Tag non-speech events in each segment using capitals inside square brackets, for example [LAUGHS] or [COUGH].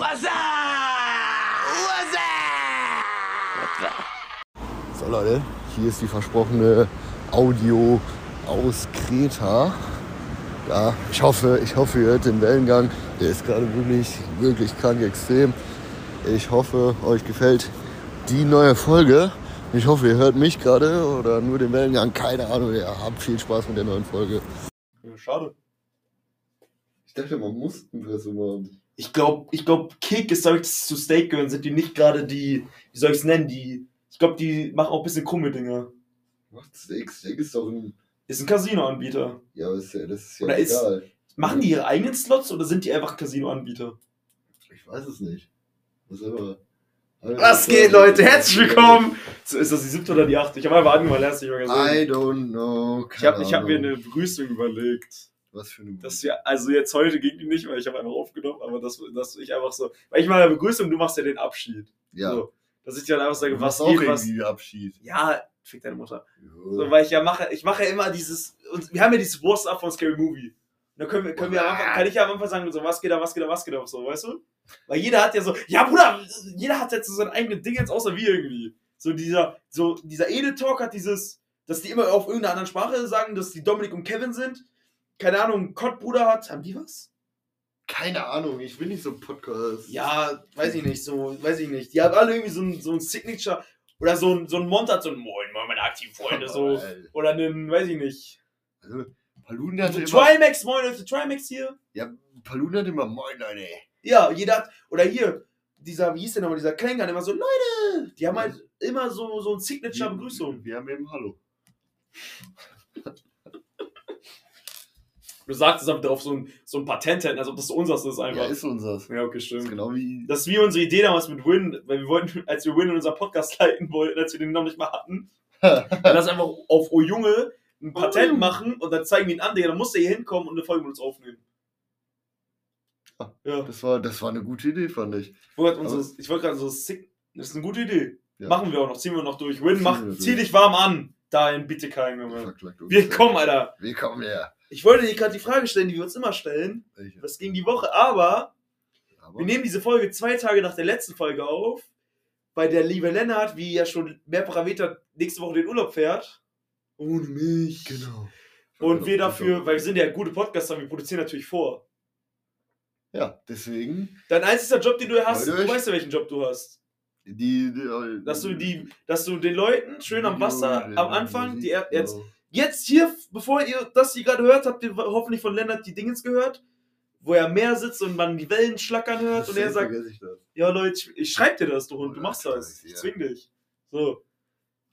What's up? What's up? So Leute, hier ist die versprochene Audio aus Kreta. Ja, ich hoffe, ich hoffe, ihr hört den Wellengang. Der ist gerade wirklich, wirklich krank extrem. Ich hoffe, euch gefällt die neue Folge. Ich hoffe, ihr hört mich gerade oder nur den Wellengang. Keine Ahnung. Ja, habt viel Spaß mit der neuen Folge. Ja, schade. Ich dachte, man muss ein Presse machen. Ich glaube, ich glaub, Kick ist, dass sie zu Steak gehören, sind die nicht gerade die, wie soll ich es nennen, die, ich glaube, die machen auch ein bisschen krumme Dinge. Macht Steak. Steak ist doch ein. Ist ein Casino-Anbieter. Ja, aber ist ja, das ist ja Oder ist- egal. Machen die ihre eigenen Slots oder sind die einfach Casino-Anbieter? Ich weiß es nicht. Was immer. Was geht, Leute? Herzlich willkommen! So, ist das die siebte oder die achte? Ich habe einfach angemacht, hast nicht mal I gesehen. don't know. Ich habe ich hab mir Keine eine. Begrüßung überlegt. Was für eine. Dass wir, also jetzt heute ging die nicht, weil ich habe einfach aufgenommen, aber dass, dass ich einfach so, weil ich mache eine Begrüßung, du machst ja den Abschied. ja. So, dass ich dir dann einfach sage, Du was machst auch geht, was. Abschied. Ja, fick deine Mutter. Jo. So, weil ich ja mache, ich mache ja immer dieses, und wir haben ja dieses Wurst-Up von Scary Movie. Da können wir, können wir Anfang, kann ich ja am Anfang sagen, so, was geht da, was geht da, was geht da, so, weißt du? Weil jeder hat ja so, ja Bruder, jeder hat jetzt so sein eigenes Ding jetzt außer wir irgendwie. So dieser, so dieser Edel-Talk hat dieses, dass die immer auf irgendeiner anderen Sprache sagen, dass die Dominik und Kevin sind. Keine Ahnung, Kott-Bruder hat, haben die was? Keine Ahnung, ich bin nicht so Podcast. Ja, weiß ich nicht, so, weiß ich nicht. Die haben alle irgendwie so ein, so ein Signature, oder so ein, so ein Mont hat so ein Moin, Moin, meine aktiven Freunde, so. [LAUGHS] Alter. Oder einen, weiß ich nicht. Also, Palun hatte immer. Trimax, moin Leute, Trimax hier. Ja, Palun hatte immer Moin, Leute. Ja, jeder hat, oder hier, dieser, wie hieß der nochmal, dieser Klängern, immer so, Leute, die haben halt immer so, so ein Signature-Begrüßung. Wir haben eben Hallo. Du sagst es aber auf so ein, so ein Patent hätten, als ob das unseres ist Ja, einfach. ist unseres. Ja, okay, Das ist stimmt. genau wie. Das ist wie unsere Idee damals mit Win, weil wir wollten, als wir Win in unser Podcast [LAUGHS] leiten wollten, als wir den noch nicht mal hatten, [LAUGHS] dann lass einfach auf Oh Junge ein Patent Junge. machen und dann zeigen wir ihn an, Digga, dann muss der hier hinkommen und eine Folge mit uns aufnehmen. Ah. Ja. Das war, das war eine gute Idee, fand ich. Ich wollte gerade so sick. Das ist eine gute Idee. Ja. Machen wir auch noch, ziehen wir noch durch. Win, mach, wir zieh dich warm an. Dahin, bitte kein Junge. Wir kommen, Alter. Wir kommen her. Ich wollte dir gerade die Frage stellen, die wir uns immer stellen. Welche? Das ging die Woche, aber Aber wir nehmen diese Folge zwei Tage nach der letzten Folge auf, weil der liebe Lennart, wie ja schon erwähnt hat, nächste Woche den Urlaub fährt. Ohne mich. Genau. Und wir dafür, weil wir sind ja gute Podcaster, wir produzieren natürlich vor. Ja, deswegen. Dein einziger Job, den du hast, du weißt ja, welchen Job du hast. Die, die, Dass du die, dass du den Leuten schön am Wasser am Anfang, die jetzt, Genau. Jetzt hier, bevor ihr das hier gerade hört, habt ihr hoffentlich von Lennart die Dingens gehört, wo er am Meer sitzt und man die Wellen schlackern hört und er sagt, das. ja Leute, ich, ich schreib dir das, du Hund, du machst das, ich ja. zwing dich. So,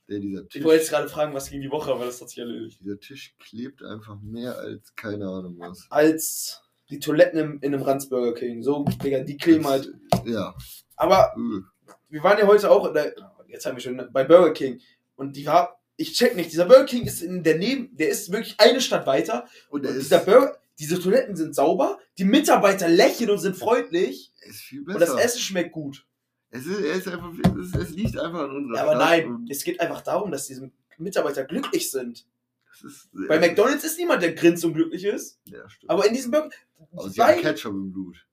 Der, dieser Tisch, ich wollte jetzt gerade fragen, was ging die Woche, aber das hat sich erledigt. dieser Tisch klebt einfach mehr als keine Ahnung was. Als die Toiletten im, in einem Ranzburger King, so, Digga, die kleben halt. Ja. Aber Äh. wir waren ja heute auch, der, jetzt haben wir schon bei Burger King und die war, ich check nicht, dieser Burger King ist in der Neben, der ist wirklich eine Stadt weiter Und Und dieser Burger, diese Toiletten sind sauber, die Mitarbeiter lächeln und sind freundlich ist viel und besser. das Essen schmeckt gut. es, ist, er ist einfach, es, es liegt einfach an unserer Ja, aber nein, und es geht einfach darum, dass diese Mitarbeiter glücklich sind. es ist, Bei es- McDonalds ist niemand, der grinst und glücklich ist, Ja, stimmt. aber in diesem Burger, sie haben beide, Ketchup im Blut.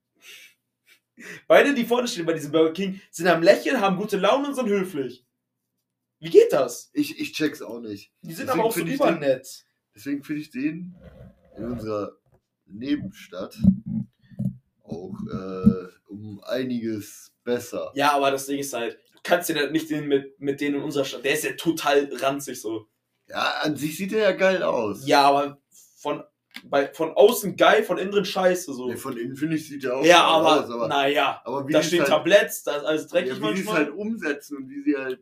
beide, die vorne stehen bei diesem Burger King, sind am Lächeln, haben gute Laune und sind höflich. Wie geht das? Ich, ich check's auch nicht. Die sind Deswegen aber auch so den- übernett. Deswegen finde ich den in unserer Nebenstadt auch äh, um einiges besser. Ja, aber das Ding ist halt, du kannst dir nicht den mit, mit denen in unserer Stadt, der ist ja total ranzig so. Ja, an sich sieht er ja geil aus. Ja, aber von, bei, von außen geil, von innen drin scheiße so. Nee, von innen finde ich, sieht er auch Ja, aber, aus, aber, naja, aber wie da stehen halt, Tabletts, da ist alles dreckig ja, wie sie es manchmal. halt umsetzen und wie sie halt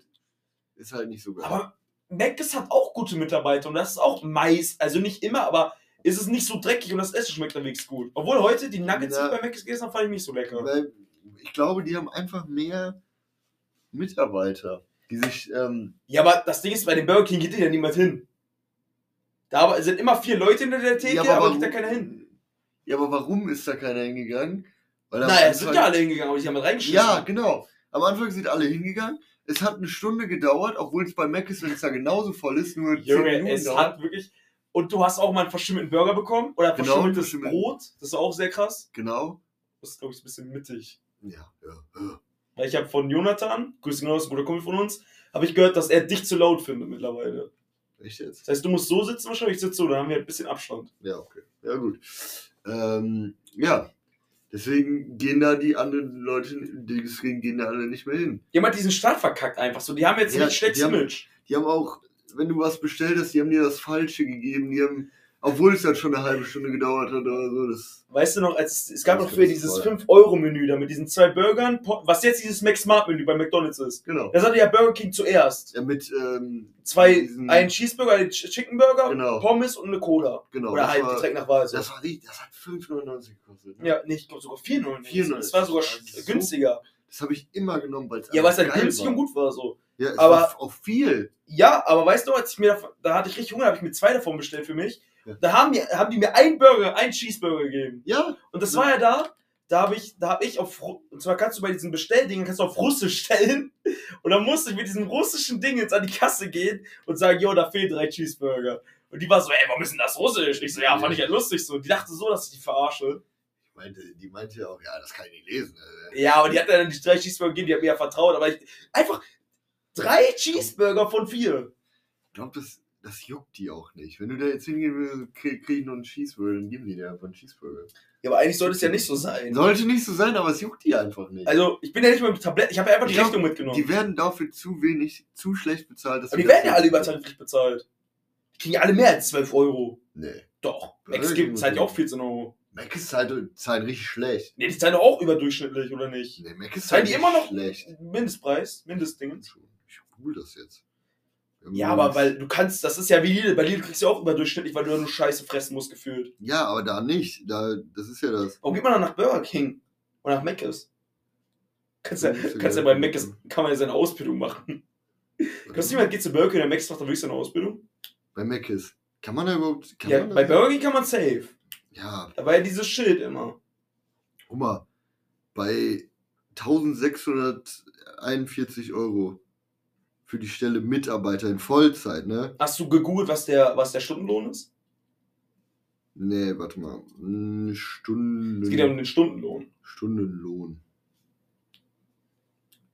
ist halt nicht so geil. aber Mc's hat auch gute Mitarbeiter und das ist auch meist, also nicht immer, aber ist es nicht so dreckig und das Essen schmeckt halbwegs gut. Obwohl heute die Nuggets, die Ja. ich bei Mc's gegessen habe, fand ich nicht so lecker. Weil ich glaube, die haben einfach mehr Mitarbeiter, die sich ähm, Ja, aber das Ding ist, bei dem Burger King geht ja niemand hin. Da sind immer vier Leute hinter der Theke, aber, warum- geht da keiner hin. Ja, aber warum ist da keiner hingegangen? Weil Naja, es sind ja alle hingegangen, aber die haben mit reingeschissen. Ja, genau. Am Anfang sind alle hingegangen. Es hat eine Stunde gedauert, obwohl es bei Mac ist, wenn es da genauso voll ist, nur 10 Junge, Minuten es dauert. hat wirklich. Und du hast auch mal einen verschimmelten Burger bekommen oder Genau, verschimmeltes verschimmelt. Brot. Das ist auch sehr krass. Genau. Das ist, glaube ich, ein bisschen mittig. Ja, ja. ja. Weil ich habe von Jonathan, Grüße genau, das ist ein guter Kumpel von uns, habe ich gehört, dass er dich zu laut findet mittlerweile. Echt jetzt? Das heißt, du musst so sitzen wahrscheinlich, ich sitze so, dann haben wir ein bisschen Abstand. Ja, okay. Ja, gut. Ähm, ja. Deswegen gehen da die anderen Leute, deswegen gehen da alle nicht mehr hin. Die haben halt diesen Start verkackt einfach so. Die haben jetzt Ja, nicht schlechtes Image. Die haben auch, wenn du was bestellt hast, die haben dir das Falsche gegeben. Die haben, obwohl es dann schon eine halbe Stunde gedauert hat oder so, das. Weißt du noch, als es, gab Das noch für dieses voll. 5-Euro-Menü da mit diesen zwei Burgern, was jetzt dieses Max Smart Menü bei McDonalds ist. Genau. Da hatte ja Burger King zuerst. Ja, mit, ähm, Zwei, diesen- ein Cheeseburger, ein Ch- Chicken Burger, Genau. Pommes und eine Cola. Genau. Oder das halt Getränk nach Wahl. so. Das war das hat 5,99 gekostet. ne? Ja, nee, ich glaube sogar 4,99. 4,99. Das war sogar Das ist so- günstiger. Das habe ich immer genommen, weil es Ja, weil es halt günstig war. und gut war so. Ja, es Aber- war auch viel. Ja, aber weißt du, als ich mir davon, da hatte ich richtig Hunger, habe ich mir zwei davon bestellt für mich. Ja. Da haben, mir, haben die mir einen Burger, einen Cheeseburger gegeben. Ja, Und das Ja. war ja da, da habe ich, da habe ich auf, und zwar kannst du bei diesen Bestelldingen, kannst du auf Russisch stellen. Und dann musste ich mit diesem russischen Ding jetzt an die Kasse gehen und sagen, jo, da fehlen drei Cheeseburger. Und die war so, ey, warum ist denn das Russisch? Ich so, ja, fand ich halt lustig so. Die dachte so, dass ich die verarsche. ich meinte, die meinte ja auch, ja, das kann ich nicht lesen. äh. Ja, aber die hat dann die drei Cheeseburger gegeben, die hat mir ja vertraut, aber ich, einfach drei Cheeseburger von vier. Ich glaube, das, das juckt die auch nicht. Wenn du da jetzt hingehen willst, krieg, krieg ich noch einen Cheeseburger, dann geben die dir einfach einen Cheeseburger. Ja, aber eigentlich sollte es ja nicht so sein. Sollte nicht so sein, aber es juckt die einfach nicht. Also, ich bin ja nicht mit dem Tablett, ich habe ja einfach die glaub, Rechnung mitgenommen. die werden dafür zu wenig, zu schlecht bezahlt. dass aber die werden ja alle übertariflich bezahlt. Die kriegen ja alle mehr als 12 Euro. Nee. Doch. Max gibt zahlt ja auch 14 Euro. Mac ist halt, zahlt richtig schlecht. Nee, die zahlen auch überdurchschnittlich, oder nicht? Nee, Mac ist Zahlen halt die immer noch- schlecht. Mindestpreis, Mindestdingens. Ich google das jetzt. Ja, aber weil du kannst, das ist ja wie Lidl. Bei Lidl kriegst du ja auch überdurchschnittlich, weil du ja nur Scheiße fressen musst, gefühlt. Ja, aber da nicht. Da, das ist ja das. Warum geht man dann nach Burger King? Oder nach Mc's? Kannst ja, kannst ja bei Mc's, kann man ja seine Ausbildung machen. [LAUGHS] Kannst du jemand geht zu Burger King, der Mc's macht dann wirklich seine Ausbildung? Bei Mac ist. Kann man da überhaupt. Kann Ja, bei Burger King kann man safe. Ja, Da war ja dieses Schild immer. guck mal. Bei 1641 Euro für die Stelle Mitarbeiter in Vollzeit, ne? Hast du gegoogelt, was der, was der Stundenlohn ist? Nee, warte mal. Stunden, Es geht ja um den Stundenlohn. Stundenlohn.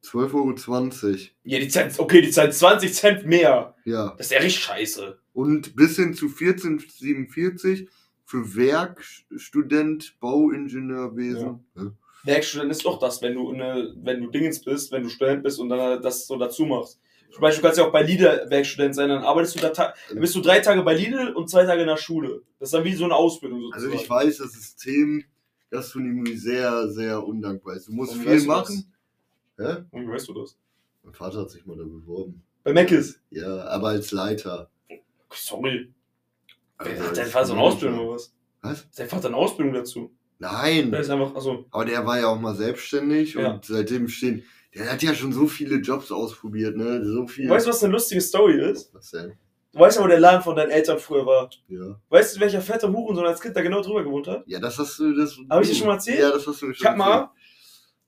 12,20 Euro. Ja, die zahlen, okay, die zahlen 20 Cent mehr. Ja. Das ist ja richtig scheiße. Und bis hin zu 14,47 für Werkstudent, Bauingenieurwesen. Ja. Werkstudent ist doch das, wenn du eine, wenn du Dingens bist, wenn du Student bist und dann das so dazu machst. Zum Beispiel, du kannst ja auch bei Lidl Werkstudent sein, dann arbeitest du da, ta- dann bist du drei Tage bei Lidl und zwei Tage in der Schule. Das ist dann wie so eine Ausbildung Also sozusagen. ich weiß, das System Gastronomie sehr, sehr undankbar ist. Du musst Und viel weißt du machen. Hä? Und wie weißt du das? Mein Vater hat sich mal da beworben. Bei Mc's. Ja, aber als Leiter. Sorry. Also hat dein Vater so eine. Ausbildung oder was? Was? Hat dein Vater eine Ausbildung dazu? Nein. Der ist einfach, also, Aber der war ja auch mal selbstständig Ja. und seitdem stehen. Der hat ja schon so viele Jobs ausprobiert, ne? So viel. weißt du, was eine lustige Story ist? Was denn? Du weißt ja, wo der Laden von deinen Eltern früher war. Ja. Weißt du, welcher fette Hurensohn als Kind da genau drüber gewohnt hat? Ja, das hast du. Das, Hab ich dir schon mal erzählt? Ja, das hast du mir Ich schon hab mal,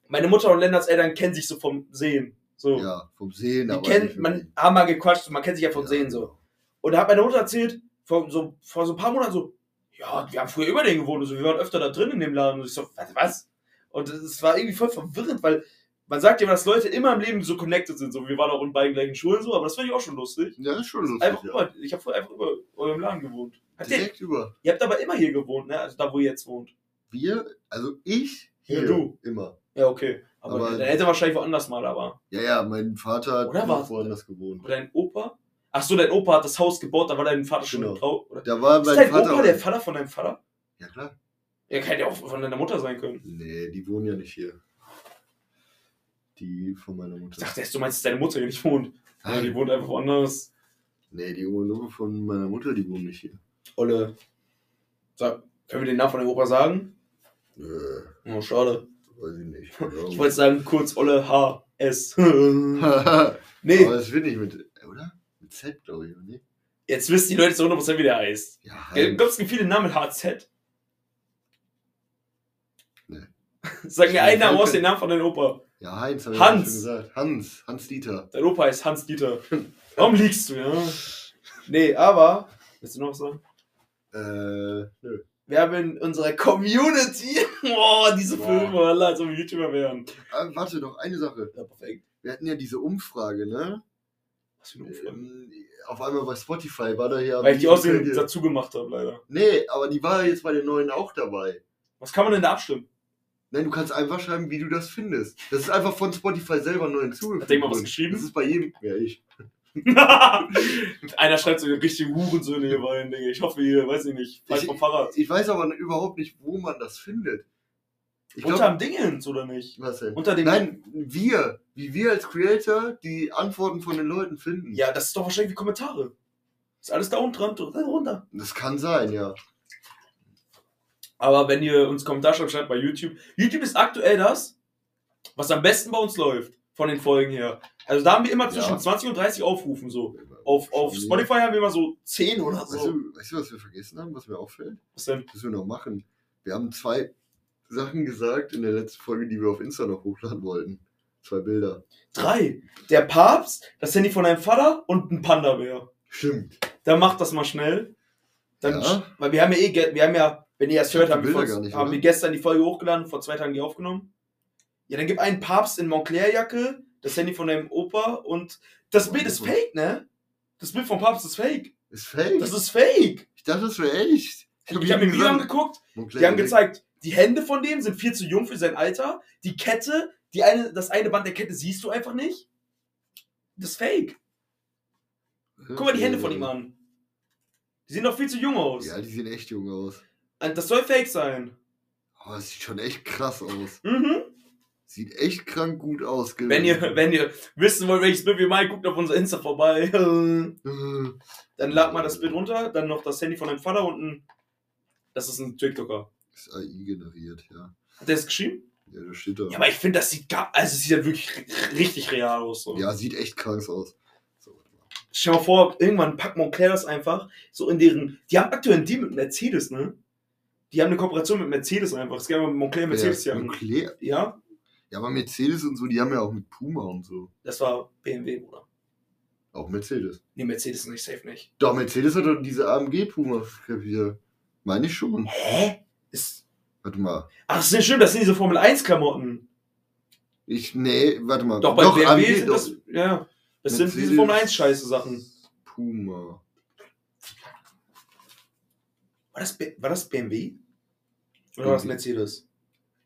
meine Mutter und Lennarts Eltern kennen sich so vom Sehen. So. Ja, vom Sehen, die aber. kennen, nicht man haben mal gequatscht, man kennt sich ja vom Ja. Sehen so. Und da hat meine Mutter erzählt, vor so, vor so ein paar Monaten so, ja, wir haben früher über den gewohnt, also wir waren öfter da drin in dem Laden. Und ich so, was? was? Und es war irgendwie voll verwirrend, weil man sagt ja immer, dass Leute immer im Leben so connected sind. So, wir waren auch in beiden gleichen Schulen so, aber das finde ich auch schon lustig. Ja, ist schon lustig. Einfach ja. über, ich habe vorher einfach über eurem Laden gewohnt. Ihr, Direkt über. ihr habt aber immer hier gewohnt, ne? Also da, wo ihr jetzt wohnt. Wir, also ich, Ja, hier, du. immer. Ja, okay. Aber, Aber- deine Eltern wahrscheinlich woanders mal, aber. Ja, ja, mein Vater hat Oder was? woanders gewohnt. Oder dein Opa? Ach so, dein Opa hat das Haus gebaut, da war dein Vater schon Genau. drauf. Oder? Da war Ist mein dein Vater. Opa der Vater von deinem Vater? ja, klar. Er kann ja auch von deiner Mutter sein können. Nee, die wohnen ja nicht hier. Die von meiner Ich Mutter. dachte erst, du meinst, dass deine Mutter hier nicht wohnt. Ja, die Nein, wohnt einfach woanders. nee, die Urologe von meiner Mutter, die wohnen nicht hier. Olle. Sag, können wir den Namen von deinem Opa sagen? Äh, Oh, schade. weiß ich nicht. [LAUGHS] Ich wollte sagen, kurz Olle H. S. [LAUGHS] Aber nee, das wird nicht mit, oder? Mit Z, glaube ich, oder jetzt wissen die Leute zu 100% wie der heißt. Ja, Gibt es viele Namen mit HZ? Nee. Sag mir einen Namen aus den Namen von deinem Opa. Ja Heinz, habe ich Hans. schon gesagt. Hans, Hans Dieter. Dein Opa heißt Hans Dieter. [LAUGHS] Warum liegst du, ja? Nee, aber. Willst du noch was sagen? Äh, nö. Wir haben in unserer Community, [LAUGHS] boah, diese Boah. Filme, Alter, als ob wir YouTuber wären. Ah, warte doch, eine Sache. Ja, perfekt. Wir hatten ja diese Umfrage, ne? Was für eine Umfrage. Ähm, auf einmal bei Spotify war da ja. Weil ich die dir- dazu gemacht habe, leider. Nee, aber die war jetzt bei den neuen auch dabei. Was kann man denn da abstimmen? Nein, du kannst einfach schreiben, wie du das findest. Das ist einfach von Spotify selber neu hinzugefügt. Hat jemand was geschrieben? Das ist bei jedem. Ja, ich. [LAUGHS] Einer schreibt so richtige Hurensöhne hier rein, Digga. Ich hoffe, ihr, weiß ich nicht, falsch Ich- vom Fahrrad. Ich weiß aber überhaupt nicht, wo man das findet. Ich Unter dem Dingens, oder nicht? was denn? Unter dem. Nein, wir, wie wir als Creator die Antworten von den Leuten finden. Ja, das ist doch wahrscheinlich wie Kommentare. Ist alles da unten dran, runter. Das kann sein, ja. Aber wenn ihr uns Kommentar schreibt, schreibt bei YouTube. YouTube ist aktuell das, was am besten bei uns läuft, von den Folgen her. Also da haben wir immer zwischen Ja. 20 und 30 Aufrufen so. Auf, auf Spotify haben wir immer so 10 oder Weißt, so. du, weißt du, was wir vergessen haben, was mir auffällt? Was denn? Was wir noch machen? Wir haben zwei Sachen gesagt in der letzten Folge, die wir auf Insta noch hochladen wollten. Zwei Bilder. Drei. Der Papst, das Handy von deinem Vater und ein Panda-Bär. Stimmt. Dann macht das mal schnell. Dann, Ja. Weil wir haben ja eh, wir haben ja, wenn ihr hab hört, haben, wir, Bilder vor, nicht, haben wir gestern die Folge hochgeladen, vor zwei Tagen die aufgenommen. Ja, dann gib einen Papst in Montclair-Jacke, das Handy von deinem Opa und das Bild ist fake, ne? Das Bild vom Papst ist fake. Ist fake. Das ist fake. ich dachte, das wäre echt. Ich habe mir Video angeguckt, die haben gezeigt, die Hände von dem sind viel zu jung für sein Alter. Die Kette, die eine, das eine Band der Kette siehst du einfach nicht. Das ist fake. Guck mal die Hände von ihm an. Die sehen doch viel zu jung aus. Ja, die sehen echt jung aus. Und Das soll fake sein. Aber es sieht schon echt krass aus. Mhm. Sieht echt krank gut aus. gell? Wenn ihr, wenn ihr wissen wollt, welches Bild wir meinen, guckt auf unser Insta vorbei. [LAUGHS] Dann Äh, lad mal das Bild runter, dann noch das Handy von deinem Vater und ein. Das ist ein TikToker. Ist AI generiert, ja. Hat der das geschrieben? Ja, da steht da. Ja, aber ich finde, das sieht gar, also es sieht ja wirklich ri- richtig real aus. So. Ja, sieht echt krank aus. So. Stell dir mal vor, irgendwann packt Montclair das einfach so in deren. Die haben aktuell einen Deal mit Mercedes, ne? Die haben eine Kooperation mit Mercedes einfach. Es einfach Montclair Mercedes ja. Nuklear. Ja, Ja, aber Mercedes und so, die haben ja auch mit Puma und so. das war BMW, Bruder. Auch Mercedes. Nee, Mercedes nicht, safe nicht. Doch, Mercedes hat doch diese AMG Puma hier. Meine ich schon. Hä? Ist. Warte mal. Ach, das ist stimmt, das sind diese Formel 1 Klamotten. Ich, nee, warte mal. Doch, bei BMW AMG, sind doch. das. Ja. Das sind diese Mercedes. Formel 1 scheiße Sachen. Puma. War das, war das BMW? Oder das BMW. Mercedes?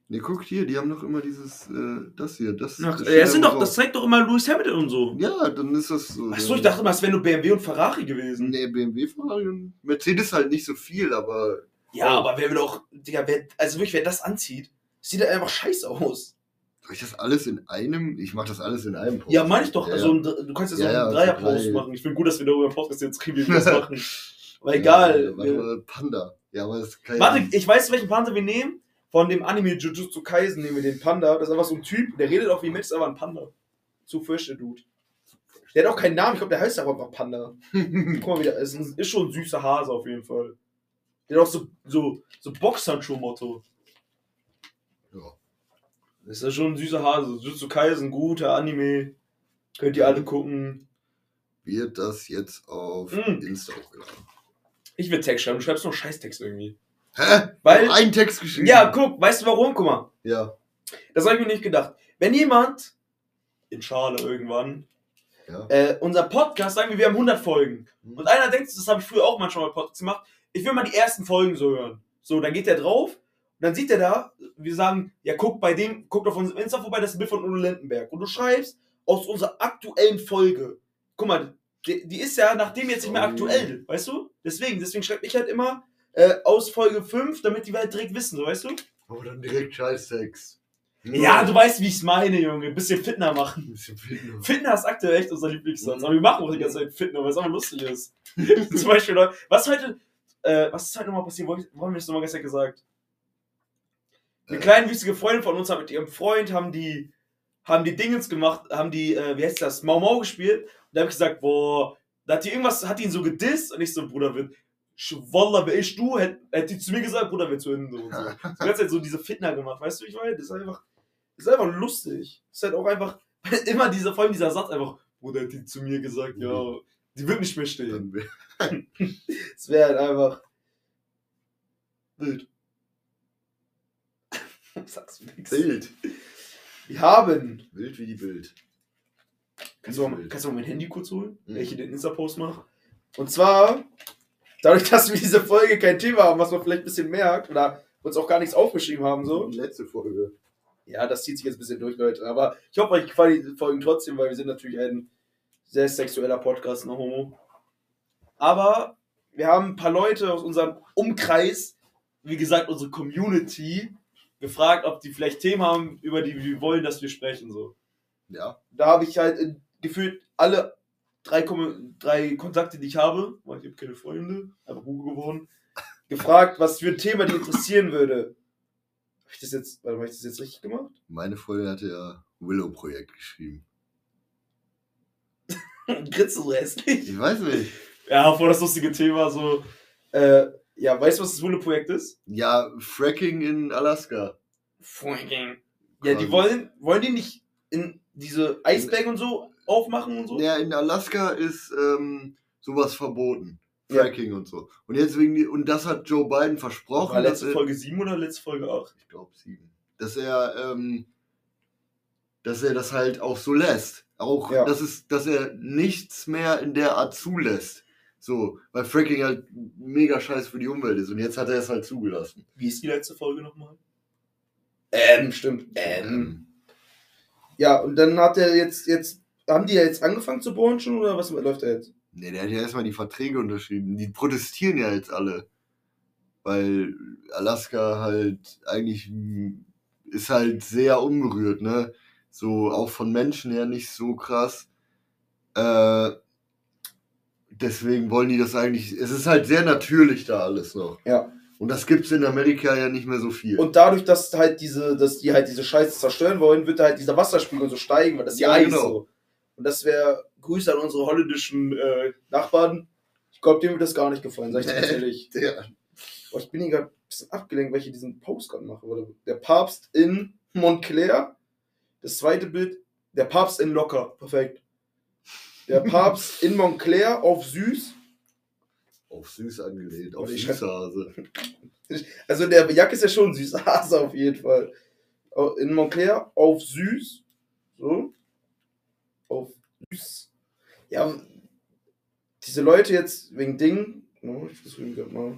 Ne, guck hier, die haben doch immer dieses, äh, das hier, das. Ach, das ja, steht das, sind doch, das zeigt doch immer Lewis Hamilton und so. Ja, dann ist das so. Achso, ich dachte mal, es wäre nur BMW und Ferrari gewesen. Nee, BMW Ferrari und Mercedes halt nicht so viel, aber. Ja, aber wer will auch, Digga, wer, also wirklich, wer das anzieht, sieht halt einfach scheiße aus. Soll ich das alles in einem? Ich mach das alles in einem Post. Ja, meine ich doch. Ja, Also, ein du kannst ja so Ja, einen ja, so Dreier-Post drei. machen. Ich finde gut, dass wir darüber im Podcast jetzt Reviews [LAUGHS] machen. Aber egal. Ja, warte wir- mal, Panda. Ja, aber das kann Warte, ich weiß, welchen Panda wir nehmen. Von dem Anime Jujutsu Kaisen nehmen wir den Panda. Das ist einfach so ein Typ, der redet auch wie Mensch, ist aber ein Panda. Zu fürchte Dude. Der hat auch keinen Namen, ich glaube, der heißt aber einfach Panda. [LAUGHS] Guck mal wieder, ist, ist schon ein süßer Hase auf jeden Fall. Der hat auch so, so, so Boxhandschuh-Motto. ja. Das ist schon ein süßer Hase. Jujutsu Kaisen, guter Anime. Könnt ihr alle gucken. Wird das jetzt auf Mm. Insta hochgeladen? Ich will Text schreiben, du schreibst nur Scheißtext irgendwie. Hä? Weil- einen Text geschrieben? Ja, guck, weißt du warum? Guck mal. Ja. Das habe ich mir nicht gedacht. Wenn jemand in Schale irgendwann Ja. äh, unser Podcast, sagen wir, wir haben 100 Folgen. Mhm. Und einer denkt, das habe ich früher auch manchmal bei Podcasts gemacht, ich will mal die ersten Folgen so hören. So, dann geht der drauf und dann sieht er da, wir sagen, ja, guck bei dem, guckt auf unserem Insta vorbei, das ist ein Bild von Udo Lindenberg. Und du schreibst aus unserer aktuellen Folge. Guck mal, die, die ist ja nachdem jetzt nicht mehr aktuell, weißt du? Deswegen, deswegen schreibe ich halt immer äh, aus Folge 5, damit die halt direkt wissen, so, weißt du? Aber dann direkt Scheißtext. Ja, du weißt, wie ich es meine, Junge. Ein bisschen Fitner machen. Ein bisschen Fitner. Fitner ist aktuell echt unser Lieblingssatz. Mhm. Aber wir machen auch die ganze Zeit Fitner, weil es einfach lustig ist. [LAUGHS] Zum Beispiel, was heute, äh, was ist heute nochmal passiert? Wo wo haben wir das nochmal gestern gesagt? Eine Äh. kleine wichtige Freundin von uns hat mit ihrem Freund, haben die, haben die Dingens gemacht, haben die, äh, wie heißt das, Mau Mau gespielt. Und da habe ich gesagt, boah, da hat die irgendwas, hat die ihn so gedisst und ich so, Bruder, wird, Wallah, wär ich du, hätte hätt die zu mir gesagt, Bruder, wir zu Ende und so. [LAUGHS] Die ganze Zeit so diese Fitner gemacht, weißt du, ich meine, das ist einfach, das ist einfach lustig. Das ist halt auch einfach, [LAUGHS] immer dieser, vor allem dieser Satz einfach, Bruder, hat die zu mir gesagt, ja, die wird nicht mehr stehen. Es [LAUGHS] wäre halt einfach. Wild. Sagst du nichts. Bild. Wir haben. Wild wie die Bild. Kannst du, mal, Wild. kannst du mal mein Handy kurz holen, Mhm. wenn ich hier den Insta-Post mache? Und zwar, dadurch, dass wir diese Folge kein Thema haben, was man vielleicht ein bisschen merkt, oder uns auch gar nichts aufgeschrieben haben, so. Die letzte Folge. Ja, das zieht sich jetzt ein bisschen durch, Leute. Aber ich hoffe, euch gefallen die Folgen trotzdem, weil wir sind natürlich ein sehr sexueller Podcast, ne Homo. Aber wir haben ein paar Leute aus unserem Umkreis, wie gesagt, unsere Community, gefragt, ob die vielleicht Themen haben, über die wir wollen, dass wir sprechen. So. Ja. Da habe ich halt äh, gefühlt alle drei, Kom- drei Kontakte, die ich habe, weil ich habe keine Freunde, einfach Google geworden, [LAUGHS] gefragt, was für ein Thema die interessieren würde. Habe ich das jetzt, warte, habe ich das jetzt richtig gemacht? Meine Freundin hatte ja Willow-Projekt geschrieben. [LAUGHS] Grinst du so hässlich? Ich weiß nicht. Ja, vor das lustige Thema so. Äh, ja, weißt du, was das Wunde-Projekt ist? Ja, Fracking in Alaska. Fracking. Ja, die wollen, wollen die nicht in diese Eisberge und so aufmachen und so? Ja, in Alaska ist ähm, sowas verboten. Ja. Fracking und so. Und jetzt wegen die, und das hat Joe Biden versprochen. War letzte Folge 7 oder letzte Folge 8? ich glaube sieben, dass er, ähm, dass er das halt auch so lässt. Auch, Ja. dass, es, dass er nichts mehr in der Art zulässt. So, weil Fracking halt mega scheiß für die Umwelt ist. Und jetzt hat er es halt zugelassen. Wie ist die letzte Folge nochmal? Ähm, stimmt. Ähm. Ja, und dann hat er jetzt, jetzt, haben die ja jetzt angefangen zu bohren schon oder was läuft da jetzt? Ne, der hat ja erstmal die Verträge unterschrieben. Die protestieren ja jetzt alle. Weil Alaska halt eigentlich ist halt sehr unberührt, ne? So auch von Menschen her nicht so krass. Äh, deswegen wollen die das eigentlich. Es ist halt sehr natürlich da alles noch. Ja. Und das gibt's in Amerika ja nicht mehr so viel. Und dadurch, dass halt diese, dass die halt diese Scheiße zerstören wollen, wird halt dieser Wasserspiegel so steigen, weil das ist ja, Ja, Eis genau. so. Und das wäre Grüße an unsere holländischen äh, Nachbarn. Ich glaube, denen wird das gar nicht gefallen, sag ich dir [LAUGHS] ehrlich. der, Oh, ich bin hier gerade ein bisschen abgelenkt, weil ich hier diesen Post gerade mache. Der Papst in Montclair. Das zweite Bild, der Papst in Locker. Perfekt. Der Papst in Montclair auf süß. auf süß angelehnt, auf Süßhase. [LAUGHS] Also der Jack ist ja schon süß. Hase auf jeden Fall. In Montclair auf süß. So. Auf süß. Ja, diese Leute jetzt wegen Ding. Oh, ich versuche gerade mal.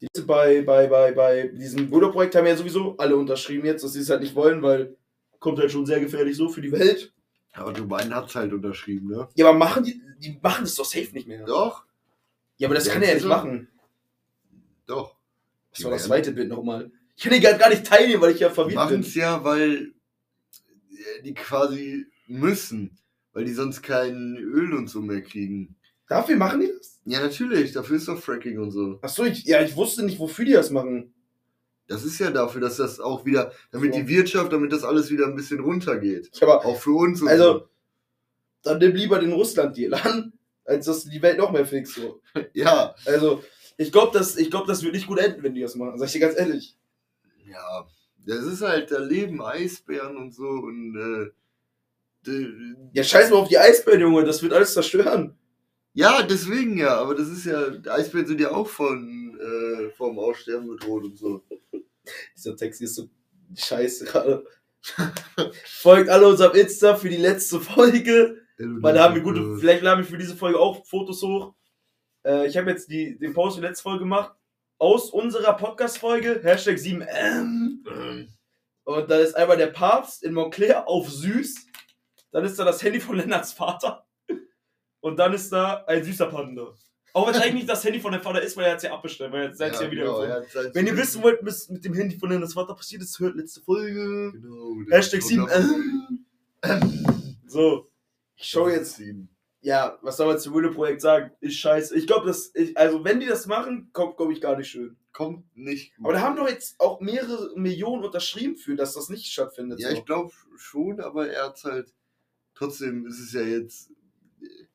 Die Leute bei, bei, bei, bei diesem Buddha-Projekt haben ja sowieso alle unterschrieben jetzt, dass sie es halt nicht wollen, weil kommt halt schon sehr gefährlich so für die Welt. Aber Biden hat's halt unterschrieben, ne? Ja, aber machen die, die machen das doch safe nicht mehr. Doch, Ja, aber das Ja, kann er ja nicht machen. doch. Das war das zweite Bild nochmal. Ich kann gerade gar nicht teilnehmen, weil ich ja verwirrt machen bin. es ja, weil äh, die quasi müssen, weil die sonst kein Öl und so mehr kriegen. Dafür machen die das? Ja, natürlich, dafür ist doch Fracking und so. Achso, ich, ja, ich wusste nicht, wofür die das machen. Das ist ja dafür, dass das auch wieder, damit So. die Wirtschaft, damit das alles wieder ein bisschen runtergeht. Aber, Auch für uns und also, dann nimm lieber den Russland-Deal an, als dass die Welt noch mehr fix so. so. [LAUGHS] Ja, Also, ich glaube, das, ich glaub, das wird nicht gut enden, wenn die das machen. Sag ich dir ganz ehrlich. ja. Das ist halt, da leben Eisbären und so und äh, Ja, scheiß mal auf die Eisbären, Junge, das wird alles zerstören. ja, deswegen ja, aber das ist ja, Eisbären sind ja auch von äh, vom Aussterben bedroht und so. Dieser Text ist so scheiße gerade. [LAUGHS] Folgt alle unserem Insta für die letzte Folge. Weil da haben wir gute, vielleicht laden wir für diese Folge auch Fotos hoch. Äh, ich habe jetzt die, den Post für die letzte Folge gemacht. Aus unserer Podcast-Folge, Hashtag 7M. Und da ist einmal der Papst in Montclair auf süß. Dann ist da das Handy von Lennarts Vater. Und dann ist da ein süßer Panda. Auch wenn es eigentlich nicht das Handy von deinem Vater ist, weil er hat es ja abbestellt, weil er hat es ja, wieder genau, Wenn ihr wissen wollt, was mit dem Handy von Lennarts Vater passiert ist, hört letzte Folge. Genau, Hashtag das- [LAUGHS] 7M. So, ich schaue jetzt Sieben. ja, was soll man zum Wille-Projekt sagen? Ist scheiße. Ich glaube, das, ich, also wenn die das machen, kommt, glaube ich, gar nicht schön. Kommt nicht gut. Aber da haben doch jetzt auch mehrere Millionen unterschrieben für, dass das nicht stattfindet. Ja, so. ich glaube schon, aber er hat halt. Trotzdem ist es ja jetzt.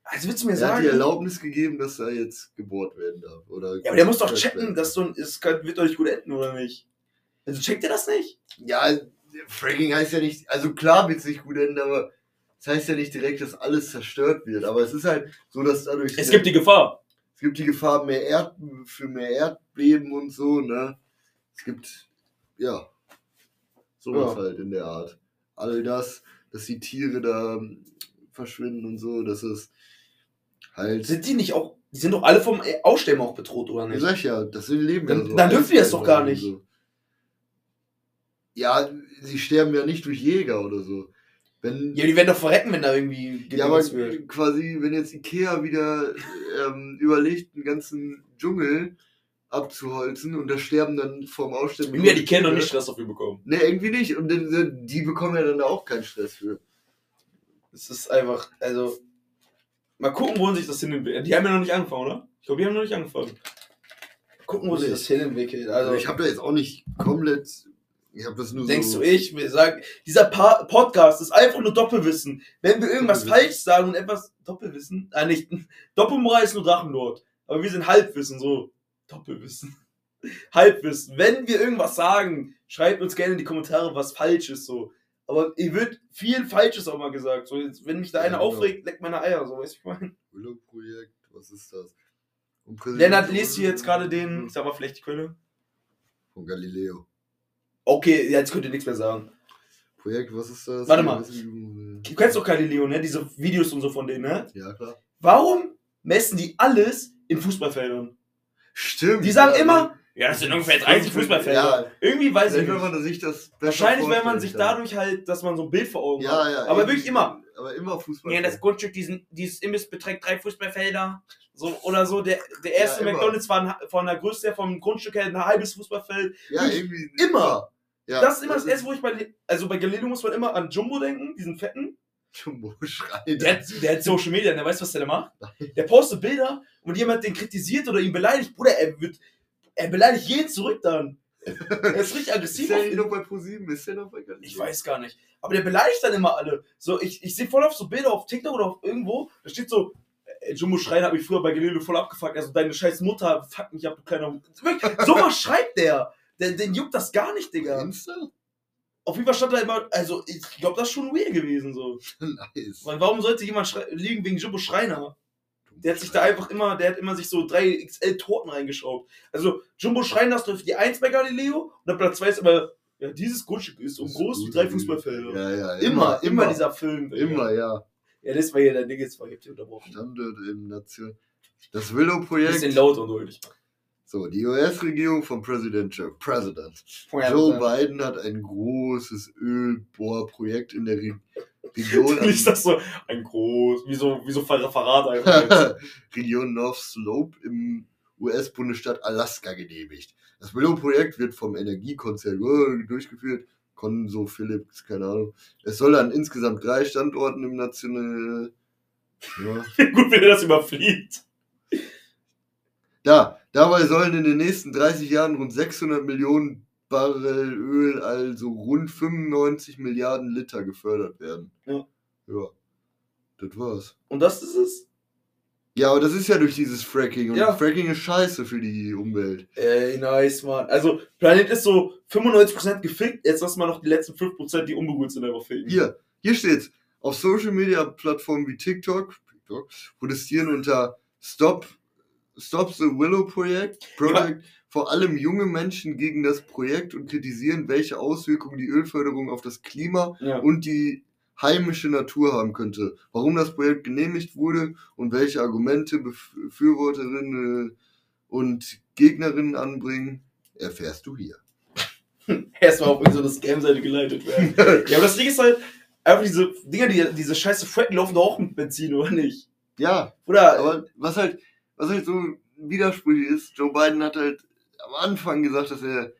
Also willst du mir Er hat sagen? die Erlaubnis gegeben, dass er jetzt gebohrt werden darf. Oder ja, aber der muss doch checken, dass so ein, es wird doch nicht gut enden, oder nicht? Also checkt er das nicht? Ja, Fracking heißt ja nicht. Also klar wird es nicht gut enden, aber es heißt ja nicht direkt, dass alles zerstört wird. Aber es ist halt so, dass dadurch. Es gibt die Gefahr. es gibt die Gefahr mehr Erd für mehr Erdbeben und so, ne? Es gibt, ja, sowas Ja. halt in der Art. All das, dass die Tiere da verschwinden und so, dass es halt. Sind die nicht auch, die sind doch alle vom Aussterben auch bedroht, oder Ich nicht? sag ja, das sind Leben Dann- ja so. dann dürfen die das doch gar nicht. So. Ja, sie sterben ja nicht durch Jäger oder so. Wenn, Ja, die werden doch verrecken, wenn da irgendwie Ja, aber wird. quasi, wenn jetzt Ikea wieder ähm, überlegt, einen ganzen Dschungel abzuholzen und da sterben dann vorm Aussterben. Hat die Kinder noch nicht Stress dafür bekommen. Ne, irgendwie nicht. Und dann- die bekommen ja dann auch keinen Stress für. Es ist einfach, also. Mal gucken, wo sich das hin entwickelt. Die haben ja noch nicht angefangen, oder? Ich glaube, die haben noch nicht angefangen. Mal gucken, wo sich das hin entwickelt. Also Also, ich habe da jetzt auch nicht komplett. Ich habe das nur denkst so. du, ich will sagen, dieser pa Podcast ist einfach nur Doppelwissen. Wenn wir irgendwas Doppelwissen. falsch sagen und etwas Doppelwissen, ah nicht, [LAUGHS] Doppelmoral ist nur Drachenlord. Aber wir sind Halbwissen, so. Doppelwissen. [LAUGHS] Halbwissen. Wenn wir irgendwas sagen, schreibt uns gerne in die Kommentare, was falsch ist, so. Aber ihr wird viel Falsches auch mal gesagt. So, jetzt, wenn mich da Ja, einer genau. aufregt, leckt meine Eier, so, weißt du, ich meine. Willow-Projekt, was ist das? Lennart liest hier jetzt gerade den, ich sag mal vielleicht die Quelle. Von Galileo. Okay, jetzt könnt ihr nichts mehr sagen. Projekt, was ist das? Warte mal. mal. Du kennst doch Galileo, ne? Diese Videos und so von denen, ne? Ja, klar. Warum messen die alles in Fußballfeldern? Stimmt. Die sagen ja, immer, ja, das sind ungefähr 30 Fußballfelder. Ja, Irgendwie weiß ich wenn nicht. man sich das Wahrscheinlich, wenn man sich dadurch halt, dass man so ein Bild vor Augen Ja, hat. ja. Aber wirklich immer. Aber immer Fußball. Ja, das Grundstück, diesen, dieses Imbiss beträgt drei Fußballfelder. So, oder so, der, der erste Ja. McDonalds war ein, von der Größe her vom Grundstück her ein halbes Fußballfeld. ja, ich- irgendwie. immer. Ja, das ist immer das erste, wo ich bei, also bei Galileo muss man immer an Jumbo denken, diesen fetten. Jumbo schreit. Der hat, der hat Social Media, der weiß, was der da macht. Der postet Bilder und jemand den kritisiert oder ihn beleidigt. Bruder, er wird, er beleidigt jeden zurück dann. Er ist richtig aggressiv. Ist der noch bei ProSieben? Ist der noch bei Galileo? Ich weiß gar nicht. Aber der beleidigt dann immer alle. So, ich, ich sehe voll auf so Bilder auf TikTok oder auf irgendwo, da steht so, Jumbo Schreiner hat mich früher bei Galileo voll abgefuckt. Also deine scheiß Mutter, fuck mich ab, du kleiner. Wirklich, sowas schreibt der. Den, den juckt das gar nicht, Digga. Insta? Auf jeden Fall stand da immer, also ich glaube, das ist schon weird gewesen so. [LAUGHS] nice. Weil warum sollte jemand liegen wegen Jumbo Schreiner? Der hat sich da einfach immer, der hat immer sich so drei XL Torten reingeschraubt. Also Jumbo Schreiner ist auf die 1 bei Galileo und auf Platz 2 ist immer, ja, dieses Grundstück ist so groß wie drei Fußballfelder. Ja, ja. Immer, immer, dieser Film. Immer, ja. Ja, das war hier der Ding, jetzt war ich hab dich unterbrochen. Standort im Nation. Das Bisschen Willow-Projekt. laut und deutlich. So, die US-Regierung von President Joe, President Joe Biden hat ein großes Ölbohrprojekt in der Re Region, Nicht [LAUGHS] das so ein groß, wie so, wie so Verrat [LAUGHS] einfach. Region North Slope im US-Bundesstaat Alaska genehmigt. Das Willow-Projekt wird vom Energiekonzern äh, durchgeführt. Conso Philips, keine Ahnung. Es soll an insgesamt drei Standorten im nationalen. Ja. [LAUGHS] Gut, wenn er das überfliegt. Da, dabei sollen in den nächsten 30 Jahren rund 600 Millionen Barrel Öl, also rund 95 Milliarden Liter gefördert werden. Ja. Ja. Das war's. Und das ist es? Ja, aber das ist ja durch dieses Fracking und Ja. Fracking ist scheiße für die Umwelt. Ey, nice, Mann. Also, Planet ist so 95% gefickt, jetzt lass mal noch die letzten 5%, die unberührt sind, einfach ficken. Hier, hier steht's. Auf Social Media Plattformen wie TikTok, TikTok protestieren unter Stop, Stop the Willow Project, Project vor allem junge Menschen gegen das Projekt und kritisieren, welche Auswirkungen die Ölförderung auf das Klima Ja. und die heimische Natur haben könnte, warum das Projekt genehmigt wurde und welche Argumente Befürworterinnen und Gegnerinnen anbringen, erfährst du hier. [LAUGHS] Erstmal auf irgendeine so Scam-Seite geleitet werden. [LAUGHS] ja, aber das Ding ist halt, einfach diese Dinger, die, diese scheiße Fracken laufen doch auch mit Benzin, oder nicht? ja, Oder, aber was halt, was halt so widersprüchlich ist, Joe Biden hat halt am Anfang gesagt, dass er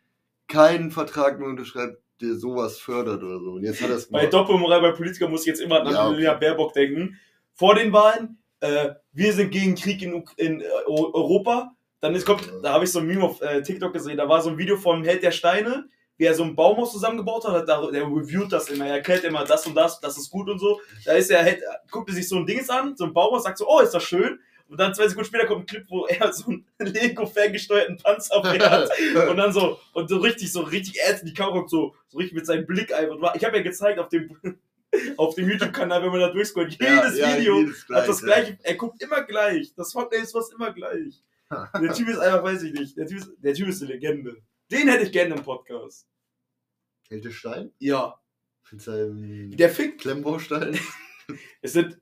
keinen Vertrag mehr unterschreibt, der sowas fördert oder so. Und jetzt hat er bei. Doppelmoral bei Politikern muss ich jetzt immer an Ja, Annalena okay. Baerbock denken. Vor den Wahlen, äh, wir sind gegen Krieg in, in äh, Eu- Europa. Dann ist, kommt, da habe ich so ein Meme auf äh, TikTok gesehen, da war so ein Video vom Held der Steine, wie er so ein Baumhaus zusammengebaut hat, da, der reviewt das immer, er erklärt immer das und das, das ist gut und so. Da ist er, guckt er sich so ein Ding an, so ein Baumhaus, sagt so, oh, ist das schön. Und dann zwei Sekunden später kommt ein Clip, wo er so einen [LAUGHS] Lego-ferngesteuerten Panzer fährt. [LAUGHS] Und dann so, und so richtig, so richtig ernst in die Kamera guckt, so, so richtig mit seinem Blick einfach. Ich habe ja gezeigt auf dem, [LAUGHS] Auf dem YouTube-Kanal, wenn man da durchscrollt, Ja, jedes ja, Video jedes hat das gleich, gleiche. Er guckt immer gleich. Das Thumbnail ist fast immer gleich. Der Typ ist einfach, weiß ich nicht. Der Typ ist, der typ ist eine Legende. Den hätte ich gerne im Podcast. Kälte Stein? Ja. Mit seinem Der fickt. Klemmbaustein? Es sind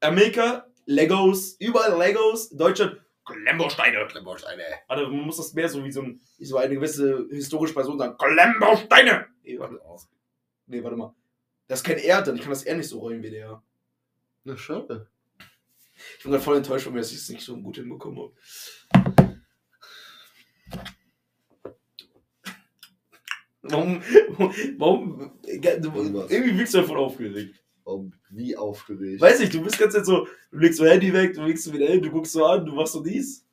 Amerika, Legos, überall Legos, Deutschland, Klemmbausteine. Klemmbausteine. Warte, man muss das mehr so wie so, ein, wie so eine gewisse historische Person sagen. Klemmbausteine! Nee, warte, nee, warte mal. Das ist kein R dann. Ich kann das R nicht so rollen wie der. Na, schade. Ich bin gerade voll enttäuscht von mir, dass ich es nicht so gut hinbekommen habe. Warum, [LAUGHS] warum, irgendwie wirkst du davon aufgeregt. Warum, wie aufgeregt. Weiß ich, du bist ganz jetzt so, du legst so Handy weg, du legst so wieder hin, du guckst so an, du machst so dies.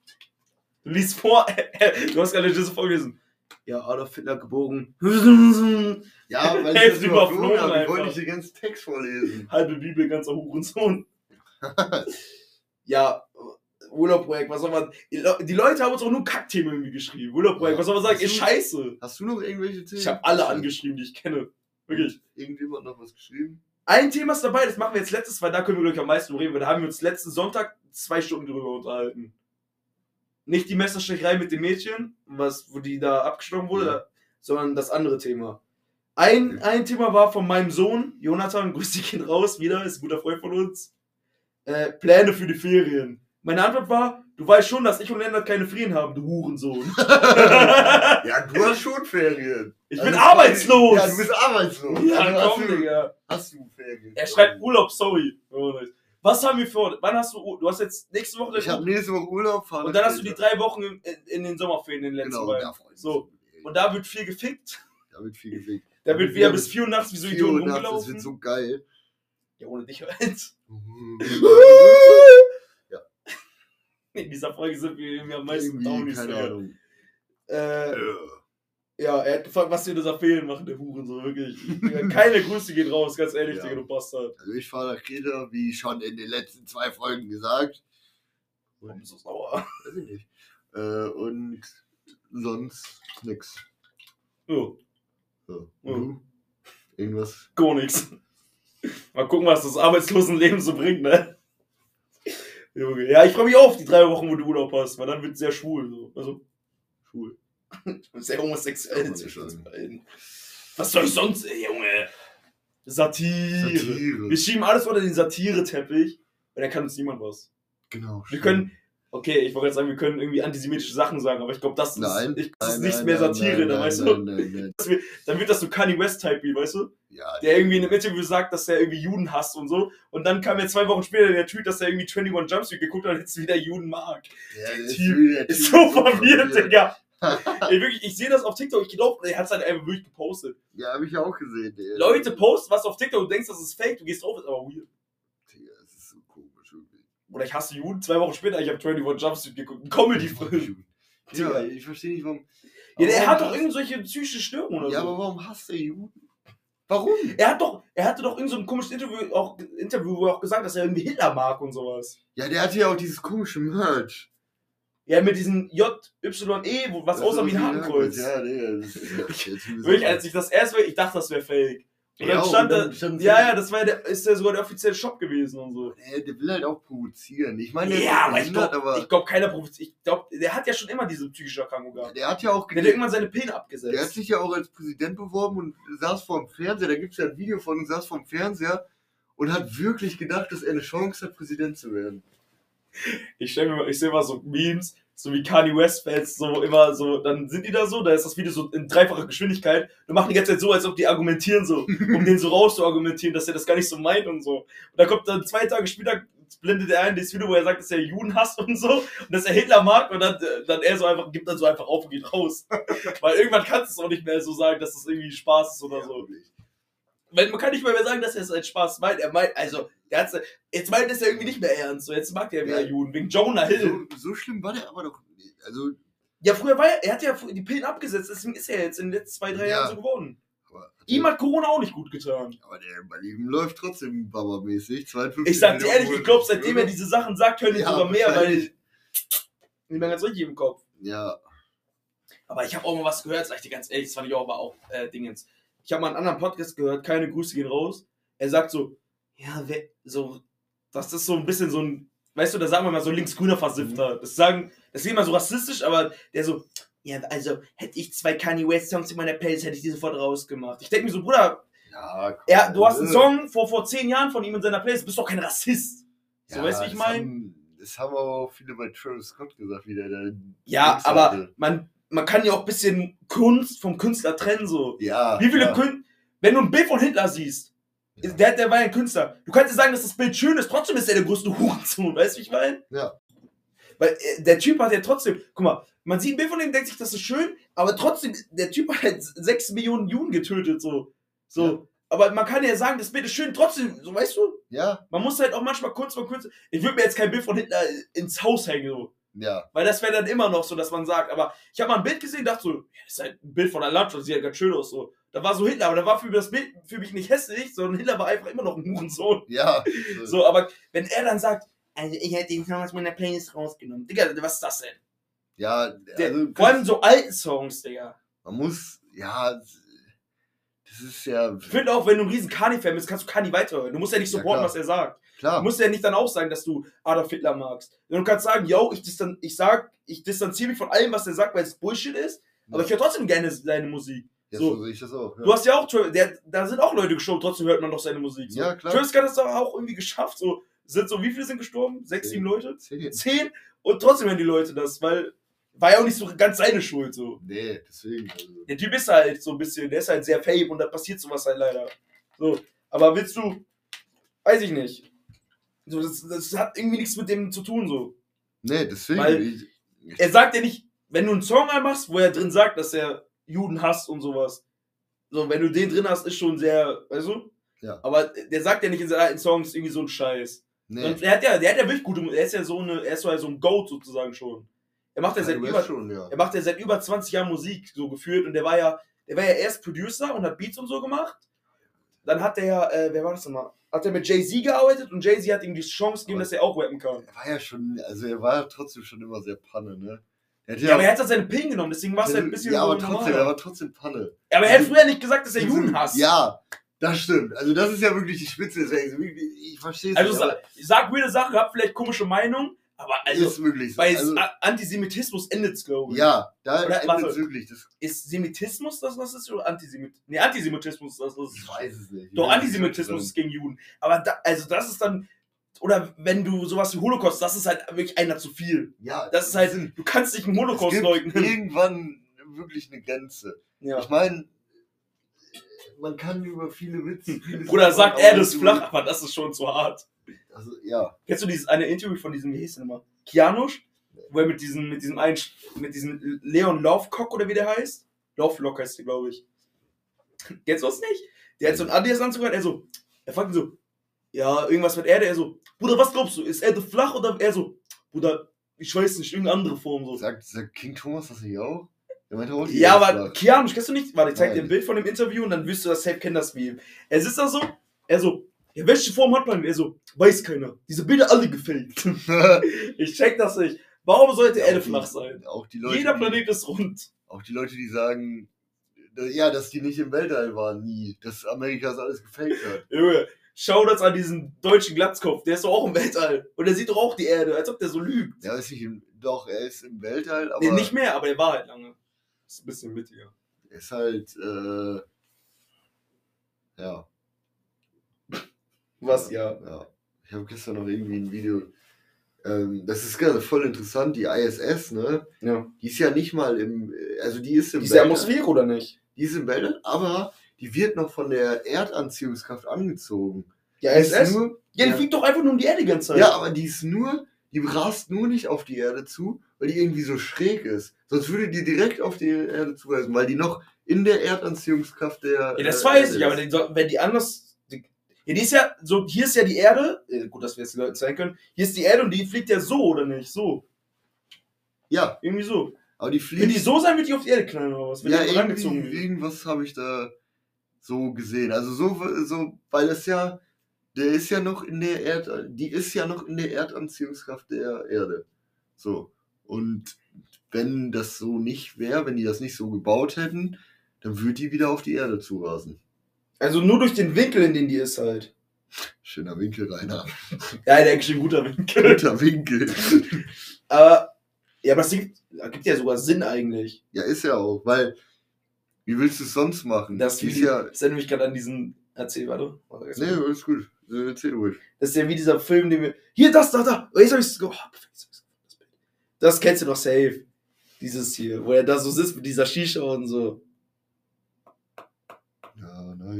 Du liest vor, [LAUGHS] du hast gerade das vorgelesen. Ja, Adolf Hitler geboren. [LAUGHS] Ja, weil ich das überflogen habe. Ich wollte nicht den ganzen Text vorlesen. [LAUGHS] Halbe Bibel, ganzer Hurensohn. ja, Urlaubprojekt, was soll man. Die Le- Die Leute haben uns auch nur Kackthemen irgendwie geschrieben. Urlaubprojekt, Ja. was soll man sagen? Hast Ist du- scheiße. Hast du noch irgendwelche Themen? Ich habe alle angeschrieben, die ich kenne. Wirklich. Irgendjemand noch was geschrieben? Ein Thema ist dabei, das machen wir jetzt letztes, weil da können wir glaube ich am meisten reden, weil da haben wir uns letzten Sonntag zwei Stunden drüber unterhalten. Nicht die Messerstecherei mit dem Mädchen, was, wo die da abgestochen wurde, Ja. sondern das andere Thema. Ein, ein Thema war von meinem Sohn, Jonathan, grüß dich ihn raus, wieder, ist ein guter Freund von uns. Äh, Pläne für die Ferien. Meine Antwort war, du weißt schon, dass ich und Lennart keine Ferien haben, du Hurensohn. [LAUGHS] [LAUGHS] Ja, du hast schon Ferien. Ich Also bin arbeitslos! Ja, du bist arbeitslos. Ja, also hast, komm, du, Digga. hast du Ferien? Er schreibt Urlaub, sorry. Oh. Was haben wir vor? Wann hast du Du hast jetzt nächste Woche Ich habe nächste Woche Urlaub. fahre und dann hast du die drei Wochen in, in, in den Sommerferien in den letzten Genau, beiden. So. Und da wird viel gefickt. Da wird viel gefickt. Da wird wieder bis 4 Uhr nachts wie so 4 Idioten nachts, Das rumgelaufen. wird so geil. ja, ohne dich [LAUGHS] halt. In dieser Folge sind wir irgendwie am meisten Downies. keine Digga. Ahnung. Äh, ja, er hat gefragt, was wir in dieser Ferien machen, der Huren, so wirklich. [LAUGHS] Keine Grüße gehen raus, ganz ehrlich, Ja. Digga, du Bastard. Also ich fahre nach Kreta, wie schon in den letzten zwei Folgen gesagt. Warum bist du sauer? [LAUGHS] Weiß ich nicht. Äh, und sonst nix. Jo, So. Ja. Du? Irgendwas? gar nix. Mal gucken, was das Arbeitslosenleben so bringt, ne? Junge. Ja, ich freue mich auf die drei Wochen, wo du Urlaub hast, weil dann wird sehr schwul. So. Also Cool. sehr homosexuell zwischen uns beiden. Was soll ich sonst, ey, Junge? Satire. Satire. Wir schieben alles unter den Satire-Teppich und dann kann uns niemand was. Genau. Wir stimmt. können, okay, ich wollte jetzt sagen, wir können irgendwie antisemitische Sachen sagen, aber ich glaube, das ist, Nein. ich, das ist Nein, nicht nein, mehr Satire, da weißt du? nein, nein, nein. Dann wird das so Kanye West-Type, wie, weißt du? Ja, der irgendwie in einem Interview sagt, dass er irgendwie Juden hasst und so. Und dann kam ja zwei Wochen später der Tweet, dass er irgendwie 21 Jump Street geguckt hat und jetzt wieder Juden mag. der der ist, Typ der Ist Typ so verwirrt, Digga. ja, [LAUGHS] Ey, wirklich, ich sehe das auf TikTok, ich glaube, er hat es halt einfach wirklich gepostet. hab ich auch gesehen. Der. Leute posten was auf TikTok, du denkst, das ist fake, du gehst drauf, ist aber weird. Digga, das ist so komisch irgendwie. Oder ich hasse Juden, zwei Wochen später, ich habe 21 Jump Street geguckt, ein Comedy-Film. Ja, ich verstehe nicht, warum. Ja, der warum hat doch irgendwelche psychische Störungen oder Ja, so. aber warum hasst der Juden? Warum? Er hat doch, er hatte doch irgend so ein komisches Interview, auch, Interview, wo er auch gesagt, dass er irgendwie Hitler mag und sowas. Ja, der hat ja auch dieses komische Merch. Ja, mit diesem J-Y-E, was Das aussah wie ein Hakenkreuz. Ja, Digga. [LAUGHS] Wirklich, als ich das erst ich dachte, das wäre fake. Und Ja, dann und stand dann da, ja, ja, das war der, ist ja sogar der offizielle Shop gewesen und so. Ey, der will halt auch provozieren. Ich meine, der ist Ja, aber ich glaube, glaub, keiner provoziert. Ich glaube, der hat ja schon immer diese psychische Erkrankung gehabt. der hat ja auch Der hat irgendwann seine Pillen abgesetzt. Der hat sich ja auch als Präsident beworben und saß vor dem Fernseher. Da gibt es ja ein Video von und saß vor dem Fernseher und hat wirklich gedacht, dass er eine Chance hat, Präsident zu werden. Ich stell mir ich sehe mal so Memes, so wie Kanye West Fans, so immer so, dann sind die da so, da ist das Video so in dreifacher Geschwindigkeit und machen die ganze Zeit so, als ob die argumentieren so, um den so rauszuargumentieren, dass er das gar nicht so meint und so. Und da kommt dann zwei Tage später, blendet er ein, das Video, wo er sagt, dass er Juden hasst und so und dass er Hitler mag und dann, äh, dann er so einfach, gibt dann so einfach auf und geht raus. [LAUGHS] Weil irgendwann kannst du es auch nicht mehr so sagen, dass das irgendwie Spaß ist oder Ja, so. wirklich. Weil man kann nicht mal mehr sagen, dass er es als Spaß meint. Er meint, also, der hat's, jetzt meint er es ja irgendwie nicht mehr ernst. So, jetzt mag er wieder Ja. Juden, wegen Jonah Hill. So, so schlimm war der aber doch nicht. Also, Ja, früher war er, er hat ja die Pillen abgesetzt, deswegen ist er jetzt in den letzten zwei, drei Ja. Jahren so geworden. aber, Ihm hat Corona auch nicht gut getan. aber der bei ihm läuft trotzdem Baba-mäßig. 52 Ich sag dir ehrlich, ich glaube, seitdem er diese Sachen sagt, hören Ja, sogar mehr, weil. wahrscheinlich. Nicht mehr ganz richtig im Kopf. Ja, Aber ich habe auch mal was gehört, sag ich dir ganz ehrlich, das fand ich auch aber auch äh, Dingens. Ich habe mal einen anderen Podcast gehört, keine Grüße gehen raus. er sagt so, ja, wer, so, das ist so ein bisschen so ein, weißt du, da sagen wir mal so linksgrüner Versiffter. Das sagen, das ist immer so rassistisch, aber der so, ja, also hätte ich zwei Kanye West Songs in meiner Playlist, hätte ich die sofort rausgemacht. Ich denke mir so, Bruder, Ja, komm, er, du hast einen Song vor, vor zehn Jahren von ihm in seiner Playlist, bist doch kein Rassist. So, ja, weißt du, wie ich meine? haben- Das haben aber auch viele bei Travis Scott gesagt, wie der da. Ja, aber hatte. man, man kann ja auch ein bisschen Kunst vom Künstler trennen, so. Ja. Wie viele ja. Künstler, wenn du ein Bild von Hitler siehst, Ja. der, der war ja ein Künstler. Du kannst dir sagen, dass das Bild schön ist, trotzdem ist er der größte Hurensohn, weißt du, wie ich meine? Ja. Weil äh, der Typ hat ja trotzdem, guck mal, man sieht ein Bild von ihm, denkt sich, das ist schön, aber trotzdem, der Typ hat halt sechs Millionen Juden getötet, so. So. Ja. Aber man kann ja sagen, das Bild ist schön, trotzdem, so weißt du, Ja, man muss halt auch manchmal Kunst von Kunst. Ich würde mir jetzt kein Bild von Hitler ins Haus hängen, so. Ja. Weil das wäre dann immer noch so, dass man sagt, aber ich habe mal ein Bild gesehen, dachte so, ja, das ist halt ein Bild von einer Landschaft, sieht ja ganz schön aus, so. Da war so Hitler, aber da war für das Bild für mich nicht hässlich, sondern Hitler war einfach immer noch ein Hurensohn. Ja. [LAUGHS] So, aber wenn er dann sagt, also ich hätte den Song aus meiner Playlist rausgenommen, Digga, was ist das denn? Ja, Der, also, vor allem so alten Songs, Digga. man muss, ja, das ist ja Ich finde auch, wenn du ein riesen Kani-Fan bist, kannst du Kani weiterhören. Du musst ja nicht Ja, supporten, klar. was er sagt. Du klar. musst ja nicht dann auch sagen, dass du Adolf Hitler magst. Du kannst sagen, yo, ich, distan ich sag, ich distanziere mich von allem, was er sagt, weil es Bullshit ist, aber ich höre trotzdem gerne seine Musik. ja, so. so sehe ich das auch. Ja. Du hast ja auch, der, da sind auch Leute gestorben, trotzdem hört man doch seine Musik. So. Ja, klar. Travis Scott hat es doch auch irgendwie geschafft. So, sind so, wie viele sind gestorben? Sechs, Zehn. sieben Leute? Zehn. Zehn? Und trotzdem hören die Leute das, weil war ja auch nicht so ganz seine Schuld. So. Nee, deswegen. Also, Der Typ ist halt so ein bisschen, der ist halt sehr fame und da passiert sowas halt leider. So, aber willst du, weiß ich nicht. So, das, das hat irgendwie nichts mit dem zu tun, so. nee, deswegen. Weil- ich, Er sagt ja nicht, wenn du einen Song anmachst, wo er drin sagt, dass er Juden hasst und sowas. So, wenn du den drin hast, ist schon sehr, weißt du? Ja. Aber der sagt ja nicht in seinen alten Songs irgendwie so einen Scheiß. nee. Und er hat ja, der hat ja wirklich gute, er ist ja so eine, er ist so halt so ein Goat sozusagen schon. Er macht ja seit über, schon, ja. er macht ja seit über 20 Jahren Musik so geführt und der war ja, der war ja erst Producer und hat Beats und so gemacht. Dann hat der, äh, wer war das nochmal? Hat er mit Jay-Z gearbeitet und Jay-Z hat ihm die Chance gegeben, Aber- dass er auch rappen kann. Er war ja schon, also er war trotzdem schon immer sehr Panne, ne? Hat Ja, aber er hat halt seine Pillen genommen, deswegen war es halt ein bisschen ja, aber trotzdem, normaler. er war trotzdem Panne. Aber er hat früher nicht gesagt, dass er Juden hasst. Ja, das stimmt. Also das ist ja wirklich die Spitze. Ich verstehe es Also nicht. sa sag weirde Sachen, hab vielleicht komische Meinung, aber also ist so. bei Also, Antisemitismus endet es, glaube ich. ja, da endet es wirklich. Das, Ist Semitismus das, was ist? Oder Antisemitismus? Nee, Antisemitismus ist das, was ich weiß es nicht. Ich Doch, es Antisemitismus ist gegen Juden. Aber da, also das ist dann, oder wenn du sowas wie Holocaust, das ist halt wirklich einer zu viel. Ja, Das ist halt, es du kannst nicht einen es Holocaust gibt leugnen. irgendwann wirklich eine Grenze. Ja. Ich meine, man kann über viele Witze. vieles Bruder sagt, ist du- flach, aber das ist schon zu hart. Also, ja. Kennst du dieses eine Interview von diesem, wie hieß der nochmal? Kianusch? Wo er mit diesem, mit diesem einen, mit diesem Leon Laufcock oder wie der heißt? Lauflock heißt der, glaube ich. Kennst du das nicht? Der hat so einen Adidas-Anzug an, er so, er fragt ihn so, ja, irgendwas mit Erde, er so, Bruder, was glaubst du, ist Erde flach oder er so, Bruder, ich weiß nicht, irgendeine andere Form so. Sagt, sagt King Thomas das nicht auch? Meinte Ja, aber. Kianusch, kennst du nicht? Warte, ich zeig dir Nein. ein Bild von dem Interview und dann wirst du das safe kennen, das Meme. Er sitzt da so, er so, ja, welche Form hat man? Er so, weiß keiner. Diese Bilder alle gefaked. [LAUGHS] [LAUGHS] ich check das nicht. Warum sollte Erde Auch die- flach sein? Auch die Leute, Jeder die- Planet ist rund. Auch die Leute, die sagen, ja, dass die nicht im Weltall waren, nie. Dass Amerika das alles gefaked hat. [LAUGHS] Junge, schau das an diesen deutschen Glatzkopf. Der ist doch auch im Weltall. Und der sieht doch auch die Erde, als ob der so lügt. Ja, ist nicht im, doch, er ist im Weltall, aber Nee, nicht mehr, aber der war halt lange. Ist ein bisschen mittiger. er ist halt, äh, ja. Was, ja. Ja. Ich habe gestern noch irgendwie ein Video. Ähm, das ist gerade voll interessant, die ISS, ne? ja. Die ist ja nicht mal im, also die ist im Diese Weltall. Atmosphäre oder nicht? Die ist im Weltall, aber die wird noch von der Erdanziehungskraft angezogen. Ja, Die ist nur, Ja, die ja. fliegt doch einfach nur um die Erde die ganze Zeit. Ja, aber die ist nur, die rast nur nicht auf die Erde zu, weil die irgendwie so schräg ist. Sonst würde die direkt auf die Erde zuweisen, weil die noch in der Erdanziehungskraft der. Ja, das äh, weiß ich, aber ist. die, wenn die anders. Ja, die ist ja, so, hier ist ja die Erde. Äh, gut, dass wir jetzt die Leute zeigen können. Hier ist die Erde und die fliegt ja so, oder nicht? So. Ja, Irgendwie so. aber die Wenn fliegt. die so sein, wird die auf die Erde knallen oder was? Wenn ja, die rangezogen wird. irgendwas habe ich da so gesehen. Also so, so, weil es ja, der ist ja noch in der Erd, die ist ja noch in der Erdanziehungskraft der Erde. So. Und wenn das so nicht wäre, wenn die das nicht so gebaut hätten, dann würde die wieder auf die Erde zurasen. Also nur durch den Winkel, in den die ist halt. Schöner Winkel, Rainer. Ja, der eigentlich ein guter Winkel. Guter Winkel. [LAUGHS] Aber, ja, aber es gibt, ja sogar Sinn eigentlich. Ja, ist ja auch, weil, wie willst du es sonst machen? Das, Die ist ja, das erinnert mich gerade an diesen, erzähl, warte. nee, alles gut. Äh, Erzähl ruhig. Das ist ja wie dieser Film, den wir, hier, das, da, da, oh, jetzt hab ich's, oh, das. Das kennst du doch safe. Dieses hier, wo er da so sitzt mit dieser Shisha und so.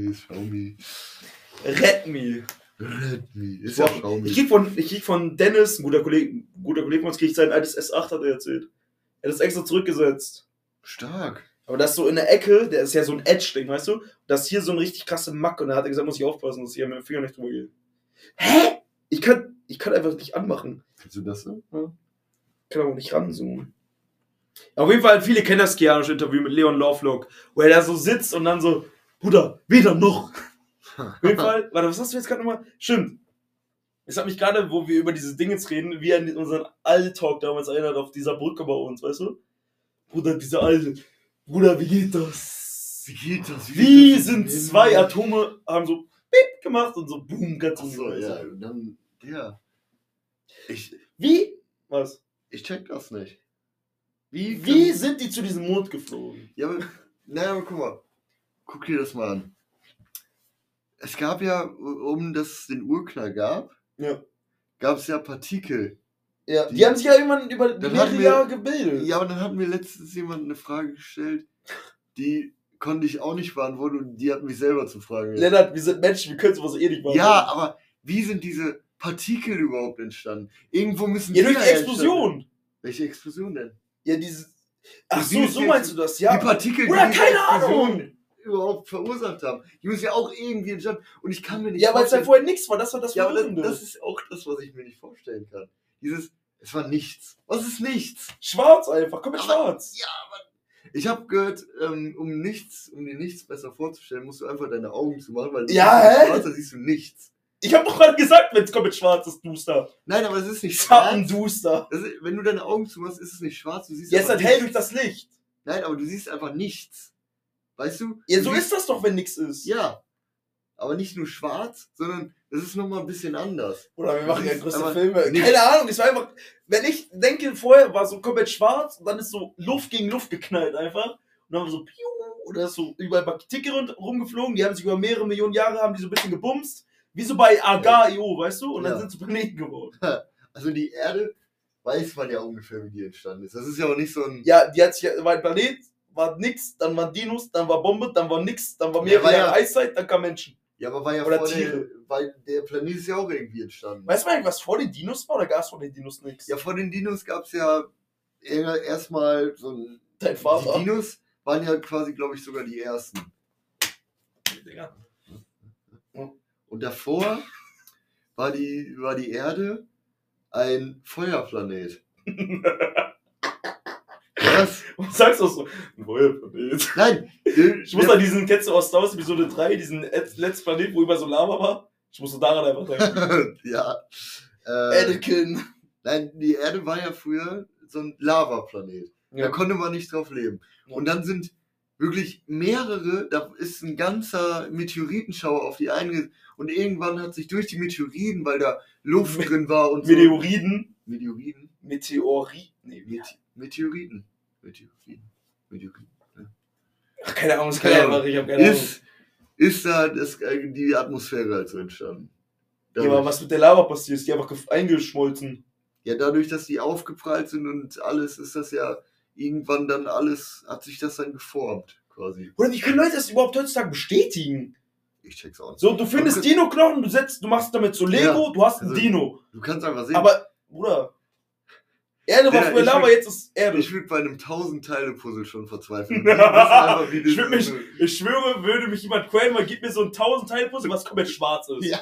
Ja, nice, Xiaomi. Red me. Red me. Ist Boah, ja Xiaomi. Ich krieg von, ich krieg von Dennis, ein guter Kollege, guter Kollege von uns, krieg ich sein altes S8, hat er erzählt. Er hat das extra zurückgesetzt. Stark. Aber das so in der Ecke, der ist ja so ein Edge-Ding, weißt du? Das ist hier so ein richtig krasse Mack und da hat er gesagt, muss ich aufpassen, dass ich hier mit dem Finger nicht drüber gehe. Hä? Ich kann, ich kann einfach nicht anmachen. Kannst du das so? Ich kann aber nicht ranzoomen. Auf jeden Fall, viele kennen das Keanische Interview mit Leon Lovelock, wo er da so sitzt und dann so, Bruder, weder noch. [LAUGHS] Auf jeden Fall, warte, was hast du jetzt gerade nochmal? Stimmt. Es hat mich gerade, wo wir über diese Dinge jetzt reden, wie an unseren All-Talk damals erinnert, auf dieser Brücke bei uns, weißt du? Bruder, diese alte. Bruder, wie geht das? Wie geht das? Wie geht das? sind zwei Atome, haben so Bip gemacht und so Boom, ganz Achso, unten. ja, und dann, ja. Ich, Wie? Was? ich check das nicht. Wie? Wie sind die zu diesem Mond geflogen? Ja, aber, naja, aber guck mal. Guck dir das mal an. Es gab ja, um dass es den Urknall gab, Ja. gab es ja Partikel. Ja, die, Die- haben sich ja irgendwann über mehrere Jahre gebildet. Ja, aber dann hat mir letztens jemand eine Frage gestellt, die konnte ich auch nicht beantworten und die hat mich selber zu fragen. Lennart, wir sind Menschen, wir können sowas eh nicht machen. Ja, aber wie sind diese Partikel überhaupt entstanden? Irgendwo müssen ja durch die die ja Explosion. entstanden- Welche Explosion denn? Ja, diese. Ach so, so die meinst du das, ja. die Partikel, Oder die keine Ahnung. Überhaupt verursacht haben. Die müssen ja auch irgendwie entstanden. Und ich kann mir nicht Ja, weil es ja vorher nichts war, das war das ja, aber das, das ist auch das, was ich mir nicht vorstellen kann. Dieses, es war nichts. Was ist nichts? Schwarz einfach, komm mit Aber- schwarz. Ja, aber ich habe gehört, ähm, um nichts, um dir nichts besser vorzustellen, musst du einfach deine Augen zumachen, weil Ja, hä? schwarz, da siehst du nichts. Ich hab doch gerade gesagt, wenn es kommt mit schwarz, ist Duster. Nein, aber es ist nicht schwarz. Das ist, wenn du deine Augen zumachst, ist es nicht schwarz. Du siehst Jetzt einfach halt hell durch das Licht. Nein, aber du siehst einfach nichts. Weißt du? Ja, so ist das doch, wenn nichts ist. Ja. Aber nicht nur schwarz, sondern es ist nochmal ein bisschen anders. Oder wir machen ja aber Filme. nicht- Keine Ahnung, es war einfach. Wenn ich denke, vorher war so komplett schwarz und dann ist so Luft gegen Luft geknallt einfach. Und dann haben wir so piu, oder ist so überall rund- rumgeflogen, die haben sich über mehrere Millionen Jahre haben die so ein bisschen gebumst. Wie so bei Agar.io, weißt du? Und dann Ja. sind so Planeten geworden. [LAUGHS] Also die Erde weiß man ja ungefähr, wie die entstanden ist. Das ist ja auch nicht so ein. Ja, die hat sich, ja- war ein Planet, war nix, dann waren Dinos, dann war Bombe, dann war nix, dann war Ja, war Jahre ja- Eiszeit, dann kam Menschen. Ja, aber war ja Oder vor der, Tiere. weil der Planet ist ja auch irgendwie entstanden. Weißt du eigentlich, was vor den Dinos war oder gab es vor den Dinos nichts? Ja, vor den Dinos gab es ja erstmal so ein. Dein Die Vater. Dinos waren ja quasi, glaube ich, sogar die ersten. Digga. Und davor war die, war die Erde ein Feuerplanet. [LAUGHS] Was? [LAUGHS] Was sagst du so? Ein neuer Planet. Nein! Ich muss an diesen, kennst du aus Star Wars Episode 3, diesen et- letzten Planet, wo über so Lava war? Ich musste daran einfach denken. [LAUGHS] ja. Äh, Anakin. nein, die Erde war ja früher so ein Lavaplanet. Da Ja. konnte man nicht drauf leben. Ja. Und dann sind wirklich mehrere, da ist ein ganzer Meteoritenschauer auf die einge... Und irgendwann hat sich durch die Meteoriten, weil da Luft Me- drin war und Meteoriden. so... Meteoriten? Meteori. Nee? Mete Meteoriten. Meteoriten. Meteoriten. Ach, keine Ahnung, Keine ich einfach, ich hab keine Ahnung. Ist, ist da das, äh, die Atmosphäre halt so entstanden. Ja, aber was mit der Lava passiert, ist die einfach eingeschmolzen. Ja, dadurch, dass die aufgeprallt sind und alles, ist das ja irgendwann dann alles, hat sich das dann geformt, quasi. Oder wie können Leute das überhaupt heutzutage bestätigen? Ich check's auch nicht. So, du findest. Dino-Knochen, du setzt, du machst damit so Lego, Ja, du hast einen also- Dino. Du kannst einfach sehen, Aber, Bruder, Erde war Ja, früher ich Lava, jetzt ist Erde. ich würde bei einem 1000-Teile-Puzzle schon verzweifeln. [LAUGHS] Einfach, Ich, mich, ich schwöre, würde mich jemand quälen, mal gib mir so ein 1000 Teil Puzzle, was komplett schwarz ist. Ja.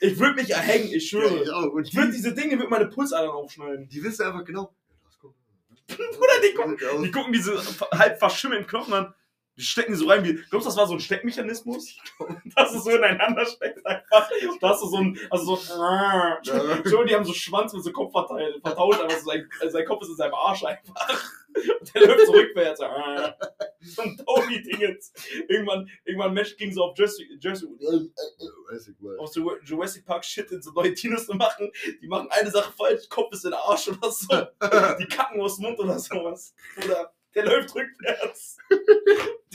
Ich würde mich erhängen, ich Ja, schwöre. ich auch. Und Ich würde die, diese Dinge mit meine Pulsadern aufschneiden. die wissen einfach genau. [LAUGHS] Bruder, die gucken, die gucken diese halb verschimmelten Knochen an. Die stecken so rein wie. Glaubst du, das war so ein Steckmechanismus? [LAUGHS] Dass es so ineinander steckt einfach. Da hast du so ein. Also so. Schon, [LAUGHS] die haben so Schwanz mit so Kopf verteilt, vertauscht, aber so sein, also sein Kopf ist in seinem Arsch einfach. [LAUGHS] Und der läuft so rückwärts. So ein Tony-Ding jetzt. Irgendwann, irgendwann Mesh ging so auf Jurassic, Jurassic, auf so Jurassic Park Shit in so neue Dinos zu machen. Die machen eine Sache falsch, Kopf ist in den Arsch oder so. Die kacken aus dem Mund oder sowas. Oder der läuft rückwärts.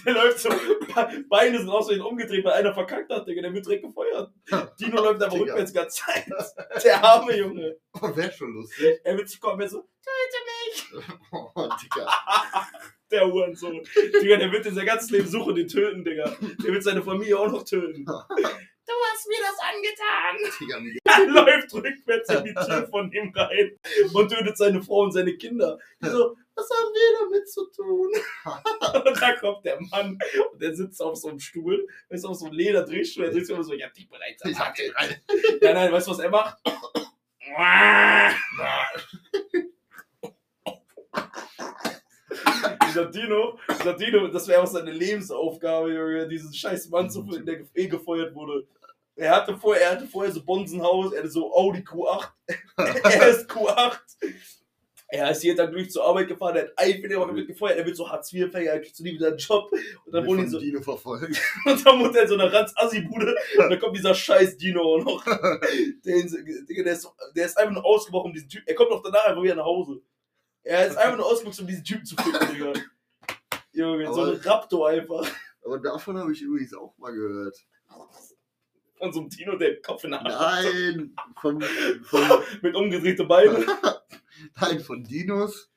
Der läuft so, Be- Beine sind aus umgedreht, weil einer verkackt hat, Digga. Der wird direkt gefeuert. Dino läuft einfach Digga. rückwärts die ganze Zeit. Der arme Junge. Wäre schon lustig. Er wird sich kommen, er so, töte mich. [LAUGHS] Oh, Digga. [LAUGHS] Der Hurensohn. Digga, der wird in sein ganzes Leben suchen, den töten, Digga. Der wird seine Familie auch noch töten. [LAUGHS] Du hast mir das angetan. [LAUGHS] Er läuft rückwärts in die Tür von ihm rein und tötet seine Frau und seine Kinder. Die so, was haben wir damit zu tun? [LAUGHS] und da kommt der Mann und der sitzt auf so einem Stuhl, ist auf so einem Lederdrehstuhl, er sich immer so, ich hab dich bereits Ich hab erwartet. den rein. Ja, nein, weißt du, was er macht? [LAUGHS] dieser Dino, dieser Dino, das wäre auch seine Lebensaufgabe, Junge, diesen scheiß Mann zu finden, der eh gefeuert wurde. Er hatte vorher, er hatte vorher so Bonsenhaus, er hatte so Audi Q8, [LAUGHS] er ist Q8. Er ist jeden Tag durch zur Arbeit gefahren, er hat ein Video mit gefeuert, er wird so Hartz-IV-Fänger, er kriegt so nie wieder einen Job. Und dann wohnen die so, Dino verfolgt. [LAUGHS] und dann wohnt er in so einer Ranz-Assi-Bude. Und dann kommt dieser scheiß Dino auch noch. [LAUGHS] Der, der, ist, der ist einfach nur ausgebrochen, diesen Typen. Er kommt noch danach einfach wieder nach Hause. Er ist einfach nur ausgebrochen, um diesen Typen zu finden, Digga. [LAUGHS] Junge, so ein Raptor einfach. Aber davon habe ich übrigens auch mal gehört. Von so einem Dino, der Kopf in der Hand. Nein, von, von, [LAUGHS] Mit umgedrehten Beinen. [LAUGHS] nein, von Dinos.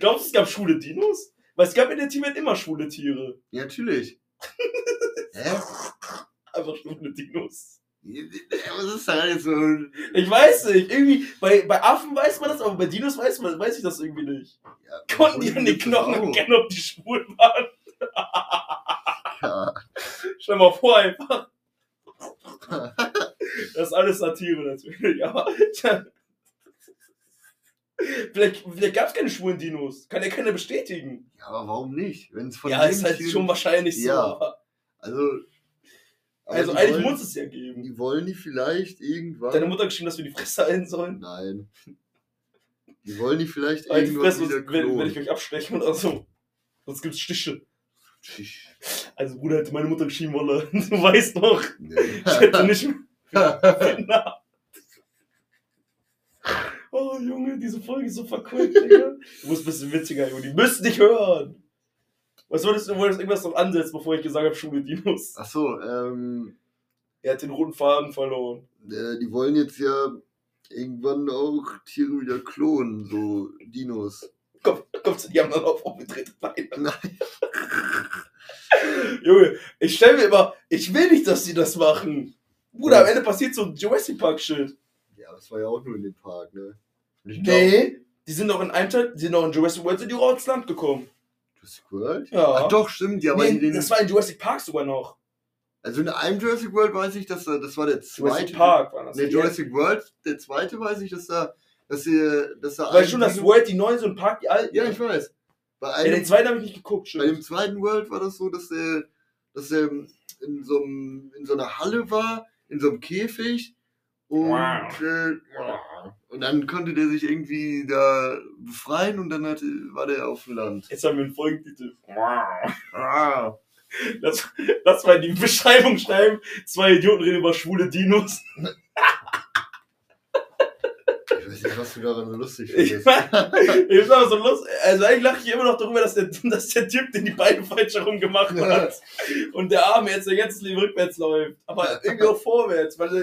Glaubst du, es gab schwule Dinos? Weil es gab in der Tibet immer schwule Tiere. Ja, natürlich. Hä? Einfach schwule Dinos. Was ist da jetzt so? Ich weiß nicht. Irgendwie, bei, bei Affen weiß man das, aber bei Dinos weiß, man, weiß ich das irgendwie nicht. Ja, Konnten die an den Knochen erkennen, ob die schwul waren? Ja. Stell mal vor einfach. Das ist alles Satire natürlich, aber tja. Vielleicht, vielleicht gab es keine schwulen Dinos. Kann ja keiner bestätigen. ja, aber warum nicht? Wenn es von ja, ist halt schon wahrscheinlich so. Ja. aber- Also, Also die eigentlich wollen, muss es ja geben. Die wollen die vielleicht irgendwann. Deine Mutter hat geschrieben, dass wir die Fresse halten sollen. Nein. Die wollen die vielleicht die irgendwann Fresse, wieder sonst werde werd ich klonen. euch abstechen oder so. Sonst gibt's Stiche. Tsch, Also Bruder hätte meine Mutter geschrieben, Wolle. [LAUGHS] Du weißt doch. nee. Ich hätte nicht mehr. [LAUGHS] Oh Junge, diese Folge ist so verquickt, Digga. Du musst ein bisschen witziger, Junge. Die müssen dich hören. Was wolltest du, du wolltest irgendwas noch ansetzen, bevor ich gesagt habe, Schule Dinos? Ach so, ähm, Er hat den roten Faden verloren. äh, die wollen jetzt ja irgendwann auch Tiere wieder klonen, so Dinos. Komm, kommst du, die haben dann auf umgedrehte Beine. [LAUGHS] Nein. [LAUGHS] Junge, ich stell mir immer, ich will nicht, dass die das machen. Bruder, am Ende passiert so ein Jurassic Park Shit. Ja, das war ja auch nur in dem Park, ne? Und ich glaub, Nee, die sind doch in einem Teil, die sind doch in Jurassic World, sind die auch ins Land gekommen. Jurassic World? Ja. Ach doch, stimmt, ja, aber in Nee, den, das war in Jurassic Park sogar noch. also in einem Jurassic World weiß ich, dass da, das war der zweite. Jurassic Park war das. Ne, Jurassic World, der zweite weiß ich, dass da, dass sie, dass da Weil schon das World, die neuen, so ein Park, die alten. Ja, ich weiß. Bei Ja, einem, den zweiten habe ich nicht geguckt, bei dem stimmt. zweiten World war das so, dass er, dass er in so, einem, in so einer Halle war, in so einem Käfig. Und, Wow. äh, und dann konnte der sich irgendwie da befreien und dann hatte, war der auf dem Land. Jetzt haben wir einen Folgentitel. Ah. Das, das war die Beschreibung schreiben. Zwei Idioten reden über schwule Dinos. Ich weiß nicht, was du daran so lustig findest. ich sag so lustig. Also eigentlich lache ich immer noch darüber, dass der, dass der Typ den die Beine falsch herum gemacht hat. Und der Arme jetzt sein ganzes Leben rückwärts läuft. Aber irgendwie auch vorwärts, weil ja.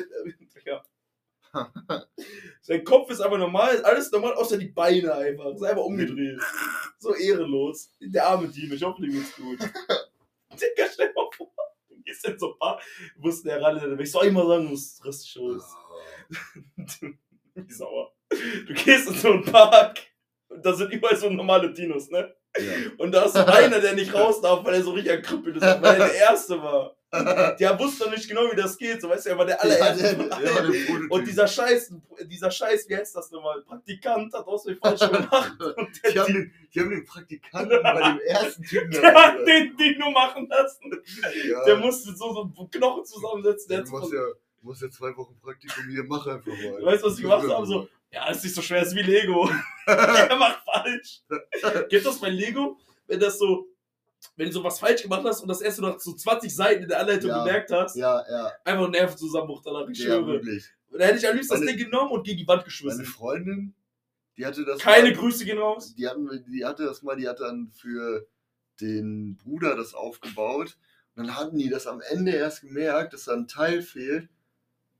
[LAUGHS] Sein Kopf ist aber normal, alles normal, außer die Beine einfach. Ist einfach umgedreht. So ehrenlos. Der arme Dino, ich hoffe, dem geht's gut. [LAUGHS] Digga, stell mal vor, du gehst in so ein paar, musst der ran, ich soll immer sagen, du bist richtig aus. [LAUGHS] Wie sauer. Du gehst in so einen Park und da sind überall so normale Dinos, ne? Ja. Und da ist einer, der nicht raus darf, weil er so richtig erkrüppelt ist, weil er der Erste war. Der wusste noch nicht genau, wie das geht. So weißt du, er war der Ja, allererste. der- von der der Prototyp. und dieser Scheiß, dieser Scheiß, wie heißt das nochmal? Praktikant hat aus mir falsch [LAUGHS] gemacht. Der, Die haben, den, haben den Praktikanten bei dem ersten Typen [LAUGHS] der hat den Dino machen lassen. ja, Der musste so, so Knochen zusammensetzen. Der ja, du machst so, ja, machst ja zwei Wochen Praktikum hier, mach einfach mal. weißt du, was die gemacht haben? So, ja, ist nicht so schwer, ist wie Lego. [LAUGHS] er macht falsch. Gibt das bei Lego, wenn das so, wenn du sowas falsch gemacht hast und das erst noch so 20 Seiten in der Anleitung Ja. gemerkt hast, Ja, ja, einfach ein Nervenzusammenbruch danach, ich ja, schwöre. wirklich. Da hätte ich am liebsten das Meine- Ding genommen und gegen die Wand Meine geschmissen. Freundin, die hatte das Keine mal, Grüße gehen raus. die, hatten, die hatte das mal, die hat dann für den Bruder das aufgebaut. Und dann hatten die das am Ende erst gemerkt, dass da ein Teil fehlt.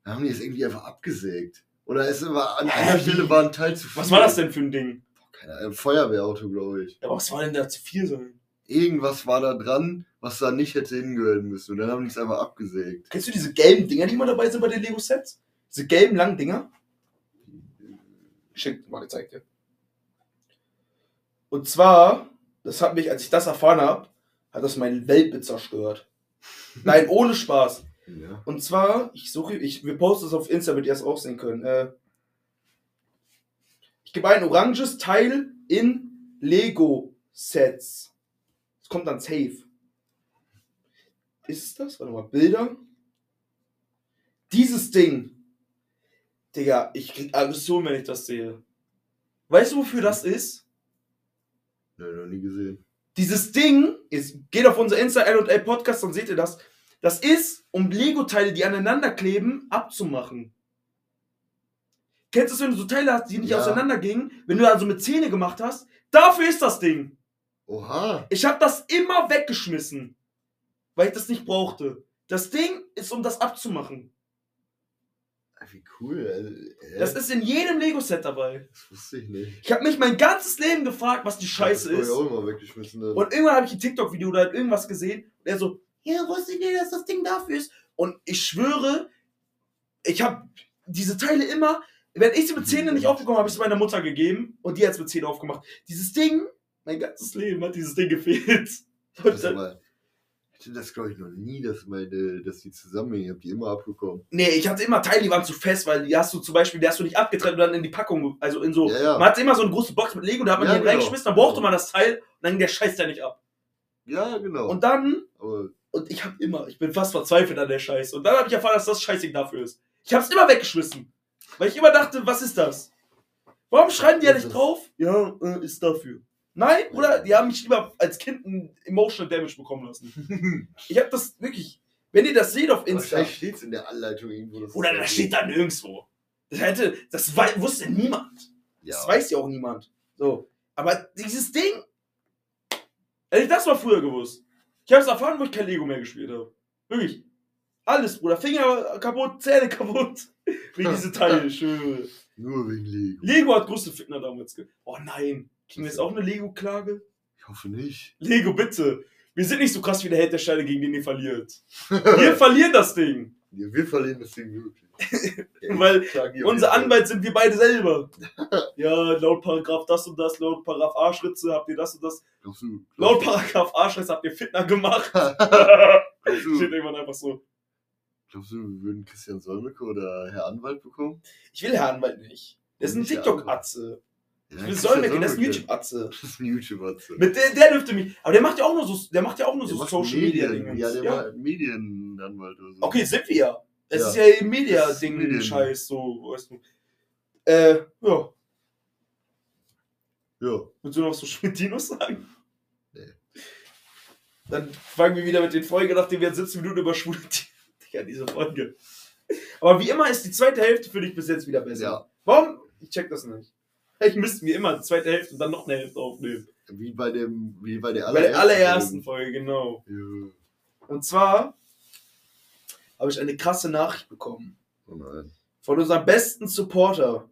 Dann haben die es irgendwie einfach abgesägt. Oder es war an Hä, einer? Stelle war ein Teil zu viel. Was war das denn für ein Ding? Keine Ahnung, ein Feuerwehrauto, glaube ich. Ja, aber was war denn da zu viel sein? Irgendwas war da dran, was da nicht hätte hingehören müssen. Und dann haben die es einfach abgesägt. Kennst du diese gelben Dinger, die immer dabei sind bei den Lego-Sets? Diese gelben langen Dinger? Schick, mal gezeigt dir. Und zwar, das hat mich, als ich das erfahren habe, hat das mein Weltbild zerstört. [LAUGHS] Nein, ohne Spaß. Ja. Und zwar, ich suche, ich, wir posten es auf Insta, damit ihr es auch sehen können. Äh, ich gebe ein oranges Teil in Lego-Sets. Kommt dann safe. Ist es das? Warte mal, Bilder. Dieses Ding. Digga, ich krieg Aggression, wenn ich das sehe. Weißt du, wofür das ist? Nö, noch nie gesehen. Dieses Ding, ist, geht auf unser Insta L&L Podcast, dann seht ihr das. Das ist, um Lego-Teile, die aneinander kleben, abzumachen. Kennst du es, wenn du so Teile hast, die nicht Ja. auseinandergingen? Wenn du also mit Zähne gemacht hast? Dafür ist das Ding. Oha. Ich habe das immer weggeschmissen, weil ich das nicht brauchte. Das Ding ist, um das abzumachen. Ah, Wie cool. äh, Das ist in jedem Lego-Set dabei. das wusste ich nicht. Ich habe mich mein ganzes Leben gefragt, was die Scheiße das ist. auch immer weggeschmissen. Dann. Und irgendwann habe ich ein TikTok-Video oder halt irgendwas gesehen. Und er so, ja, wusste ich nicht, dass das Ding dafür ist. Und ich schwöre, ich habe diese Teile immer, wenn ich sie mit Zähnen nicht aufbekommen habe, habe ich sie meiner Mutter gegeben. Und die hat es mit Zähnen aufgemacht. Dieses Ding, mein ganzes Leben hat dieses Ding gefehlt. [LAUGHS] Das aber, hatte das glaube ich noch nie, dass meine, dass die zusammenhängen. Ich habe die immer abbekommen. nee, ich hatte immer Teile, die waren zu fest, weil die hast du zum Beispiel, die hast du nicht abgetrennt und dann in die Packung, also in so, Ja, ja. man hatte immer so eine große Box mit Lego, da hat man Ja, die genau. reingeschmissen, dann brauchte man das Teil und dann ging der Scheiß da nicht ab. Ja, genau. Und dann aber Und ich habe immer, ich bin fast verzweifelt an der Scheiße. Und dann habe ich erfahren, dass das Scheißding dafür ist. Ich habe es immer weggeschmissen. Weil ich immer dachte, was ist das? Warum schreiben die ja nicht drauf? Ja, äh, ist dafür. Nein, Bruder, die haben mich lieber als Kind ein Emotional Damage bekommen lassen. [LAUGHS] Ich habe das wirklich, wenn ihr das seht auf Insta, wahrscheinlich steht es in der Anleitung irgendwo. dass oder das steht da nirgendwo. Das hätte, das wusste niemand. Ja. Das weiß ja auch niemand. So. Aber dieses Ding, hätte ich das mal früher gewusst. Ich habe es erfahren, wo ich kein Lego mehr gespielt habe. Wirklich. Alles, Bruder. Finger kaputt, Zähne kaputt. Wegen diese Teile, [LAUGHS] schwöre. Nur wegen Lego. Lego hat größte Fitner damals ge. Oh nein. Kriegen wir jetzt auch eine Lego-Klage? Ich hoffe nicht. Lego, bitte. Wir sind nicht so krass wie der Held der Steine, gegen den ihr verliert. [LAUGHS] Wir verlieren das Ding. Ja, wir verlieren das Ding wirklich. [LAUGHS] Weil Unser Anwalt sind wir beide selber. [LAUGHS] Ja, laut Paragraph das und das, laut Paragraph A-Schritze habt ihr das und das. Glaubst du, Laut glaubst Paragraph A-Schritze habt ihr Fitner gemacht. Steht du, irgendwann einfach so. glaubst du, wir würden Christian Solmecke oder Herr Anwalt bekommen? Ich will Herrn Anwalt nicht. Der ist ein TikTok-Atze. Ja, Ich Christian Solmecke, der ist ein. YouTube-Atze. Das ist ein YouTuber. Mit der, der dürfte mich. Aber der macht ja auch nur so, der macht ja auch nur Der so Social Media. Dinge. Ja, der macht Medienanwalt oder so. Okay, sind wir ja. Es Ja. ist ja eben Das ist Media-Ding, Medien. Scheiß, so, weißt du. Äh, ja. Ja. Willst du noch so Schmidtinos sagen? Nee. Dann fangen wir wieder mit den Folgen, nachdem wir jetzt 17 Minuten über schwule. [LAUGHS] Digga, diese Folge. Aber wie immer ist die zweite Hälfte für dich bis jetzt wieder besser. Ja. Warum? Ich check das nicht. Ich müsste mir immer die zweite Hälfte und dann noch eine Hälfte aufnehmen. Wie bei dem, wie bei der Bei der allerersten Folge, genau. Ja. Und zwar habe ich eine krasse Nachricht bekommen Oh nein. von unserem besten Supporter,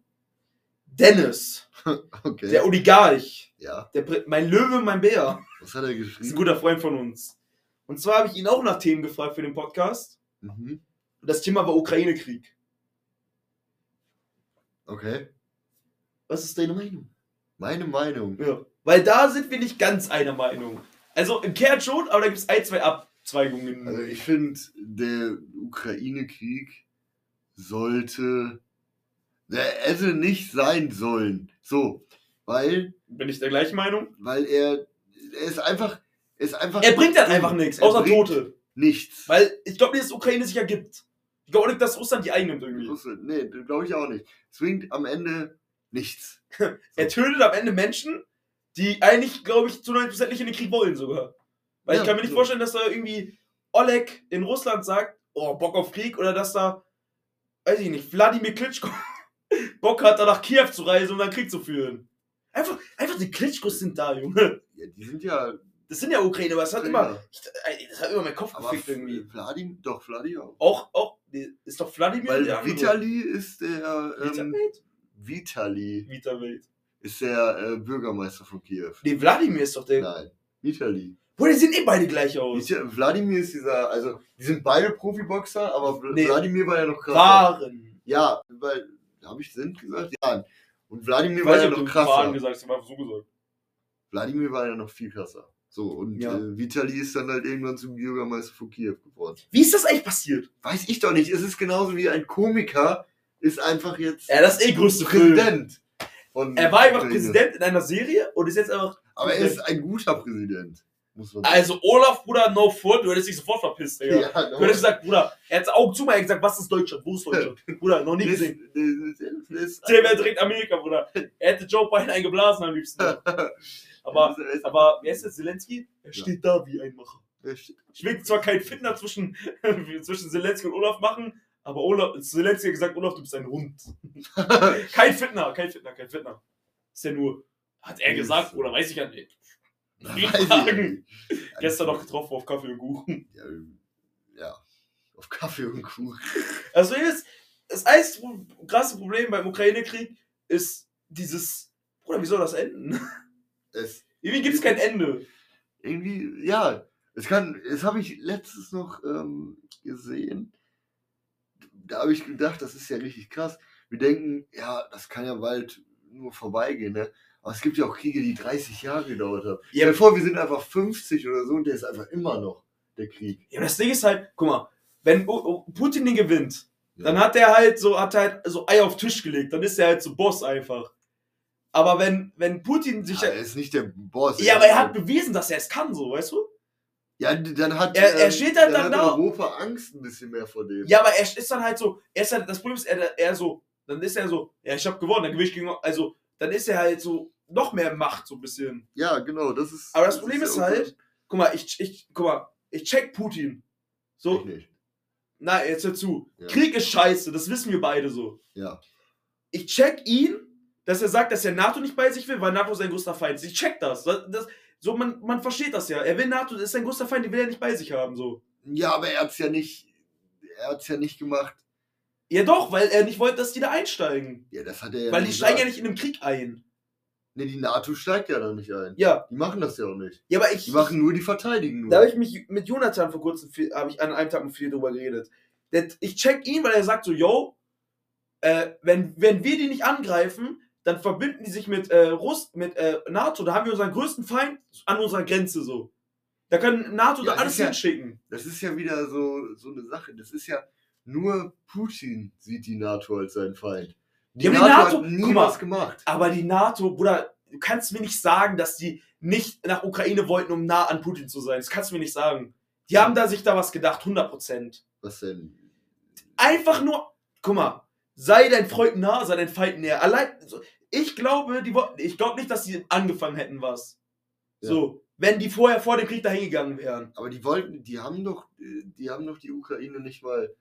Dennis, [LAUGHS] Okay. der Oligarch, ja. der, mein Löwe, mein Bär. Was hat er Das ist ein geschrieben? guter Freund von uns. Und zwar habe ich ihn auch nach Themen gefragt für den Podcast. Mhm. Und das Thema war Ukraine-Krieg. Okay. Was ist deine Meinung? Meine Meinung. Ja. Weil da sind wir nicht ganz einer Meinung. Also im Kern schon, aber da gibt es ein, zwei Abzweigungen. Also ich finde, der Ukraine-Krieg sollte, der hätte nicht sein sollen. So, weil, Bin ich der gleichen Meinung? weil er, er ist einfach, er ist einfach. Er bringt halt einfach nichts, Er außer Tote. Nichts. Weil ich glaube nicht, dass Ukraine sich ergibt. Ich glaube auch nicht, dass Russland die einnimmt irgendwie. Russland, nee, glaube ich auch nicht. Es bringt am Ende nichts. [LAUGHS] Er tötet am Ende Menschen, die eigentlich, glaube ich, zu 90% nicht in den Krieg wollen sogar. Weil Ja, ich kann mir nicht so. vorstellen, dass da irgendwie Oleg in Russland sagt, oh, Bock auf Krieg, oder dass da, weiß ich nicht, Wladimir Klitschko [LAUGHS] Bock hat, da nach Kiew zu reisen, um dann Krieg zu führen. Einfach, einfach die Klitschkos sind da, Junge. Ja, die sind ja. Das sind ja Ukraine, aber es hat immer, ich, das hat immer meinen Kopf Aber gefickt irgendwie. Wladimir, doch, Wladimir auch. Auch, ist doch Wladimir Weil. Vitali ist der. Ähm? Vitali Vitali. ist der äh, Bürgermeister von Kiew. Nee, Wladimir ist doch der. Nein, Vitali. Boah, die sehen eh beide gleich aus. Wladimir ist dieser, also die sind beide Profiboxer, aber Wl- Nee. Wladimir war ja noch krasser. Waren. Ja, weil, habe ich sind gesagt? Ja. Und Wladimir war ja noch du waren krasser. gesagt ich habe einfach so gesagt. Wladimir war ja noch viel krasser. So, und Ja. äh, Vitali ist dann halt irgendwann zum Bürgermeister von Kiew geworden. Wie ist das eigentlich passiert? Weiß ich doch nicht. Es ist genauso wie ein Komiker ist einfach jetzt Ja, das ist eh größte. Präsident. Er war einfach. Präsident in einer Serie und ist jetzt einfach. Aber er ist ein guter Präsident. Also, Olaf, Bruder, no fault, du hättest dich sofort verpisst, Digga. [LAUGHS] Ja, Du hättest gesagt, Bruder, er hat Augen zu mir gesagt, was ist Deutschland? Wo ist Deutschland? [LAUGHS] Bruder, noch nie gesehen. wäre direkt Amerika, Bruder. Er hätte Joe Biden eingeblasen am liebsten. [LAUGHS] Aber, aber wer ist jetzt Zelensky? Er Ja. steht da wie ein Macher. Ich will zwar keinen Finder zwischen, zwischen Zelensky und Olaf machen, aber Olaf, Zelensky hat gesagt, Olaf, du bist ein Hund. [LAUGHS] Kein Fitner, kein Fitner, kein Fitner. Ist ja nur, hat er gesagt, oder weiß ich ja nicht. Fragen. Gestern noch getroffen auf Kaffee und Kuchen. Ja, ja, auf Kaffee und Kuchen. Also ist, das einzige krasse Problem beim Ukraine-Krieg ist dieses, Bruder, wie soll das enden? Es, Irgendwie gibt es kein Ende. irgendwie, ja, es kann, das habe ich letztens noch ähm, gesehen. Da habe ich gedacht, das ist ja richtig krass. Wir denken, ja, das kann ja bald nur vorbeigehen, ne? Aber es gibt ja auch Kriege, die 30 Jahre gedauert haben. Ja. Stell dir vor, wir sind einfach 50 oder so und der ist einfach immer noch der Krieg. Ja, das Ding ist halt, guck mal, wenn Putin den gewinnt, Ja. dann hat er halt so, hat halt so Eier auf den Tisch gelegt, dann ist er halt so Boss einfach. Aber wenn, wenn Putin sich. Ja, er ist nicht der Boss. Ja, aber er hat bewiesen, dass er es kann, so, weißt du? Ja, dann hat, Er- er steht halt dann dann da. Europa Angst ein bisschen mehr vor dem. Ja, aber er ist dann halt so, er ist halt, das Problem ist, er, er so, dann ist er so, ja, ich hab gewonnen, dann gewinne ich gegen, also, dann ist er halt so, noch mehr Macht, so ein bisschen. Ja, genau, das ist. Aber das Problem ist ja halt, guck mal, ich, ich, guck mal, ich check Putin. So, Ich nicht. na, jetzt hör zu. Ja. Krieg ist scheiße, das wissen wir beide so. Ja. Ich check ihn, dass er sagt, dass er NATO nicht bei sich will, weil NATO sein größter Feind ist. Ich check das. das, das so, man, man versteht das ja. Er will NATO, das ist sein größter Feind, den will er nicht bei sich haben, so. Ja, aber er hat's ja nicht. Er hat's ja nicht gemacht. Ja doch, weil er nicht wollte, dass die da einsteigen. Ja, das hat er ja weil die nicht steigen ja gesagt. nicht in den Krieg ein. Nee, die NATO steigt ja da nicht ein. Ja. Die machen das ja auch nicht. Ja, aber ich. Die machen nur die verteidigen nur. Da habe ich mich mit Jonathan vor kurzem viel, habe ich an einem Tag mit viel drüber geredet. Der, ich check ihn, weil er sagt so, yo, äh, wenn, wenn wir die nicht angreifen, dann verbinden die sich mit, äh, Russ, mit äh, NATO, da haben wir unseren größten Feind an unserer Grenze so. Da können NATO Ja, da es alles ja- hinschicken. das ist ja wieder so, so eine Sache. Das ist ja nur Putin sieht die NATO als seinen Feind. Die, Ja, NATO, die NATO- hat nie mal. was gemacht. Aber die NATO, Bruder, du kannst mir nicht sagen, dass die nicht nach Ukraine wollten, um nah an Putin zu sein. Das kannst du mir nicht sagen. Die haben da sich da was gedacht, 100%. Was denn? einfach nur, guck mal, sei dein Freund nah, sei dein Feind näher. Allein, so, ich glaube, die wollten, ich glaube nicht, dass die angefangen hätten was. Ja. So, wenn die vorher vor dem Krieg dahin gegangen wären. Aber die wollten, die haben doch, äh, die haben doch die Ukraine nicht mal.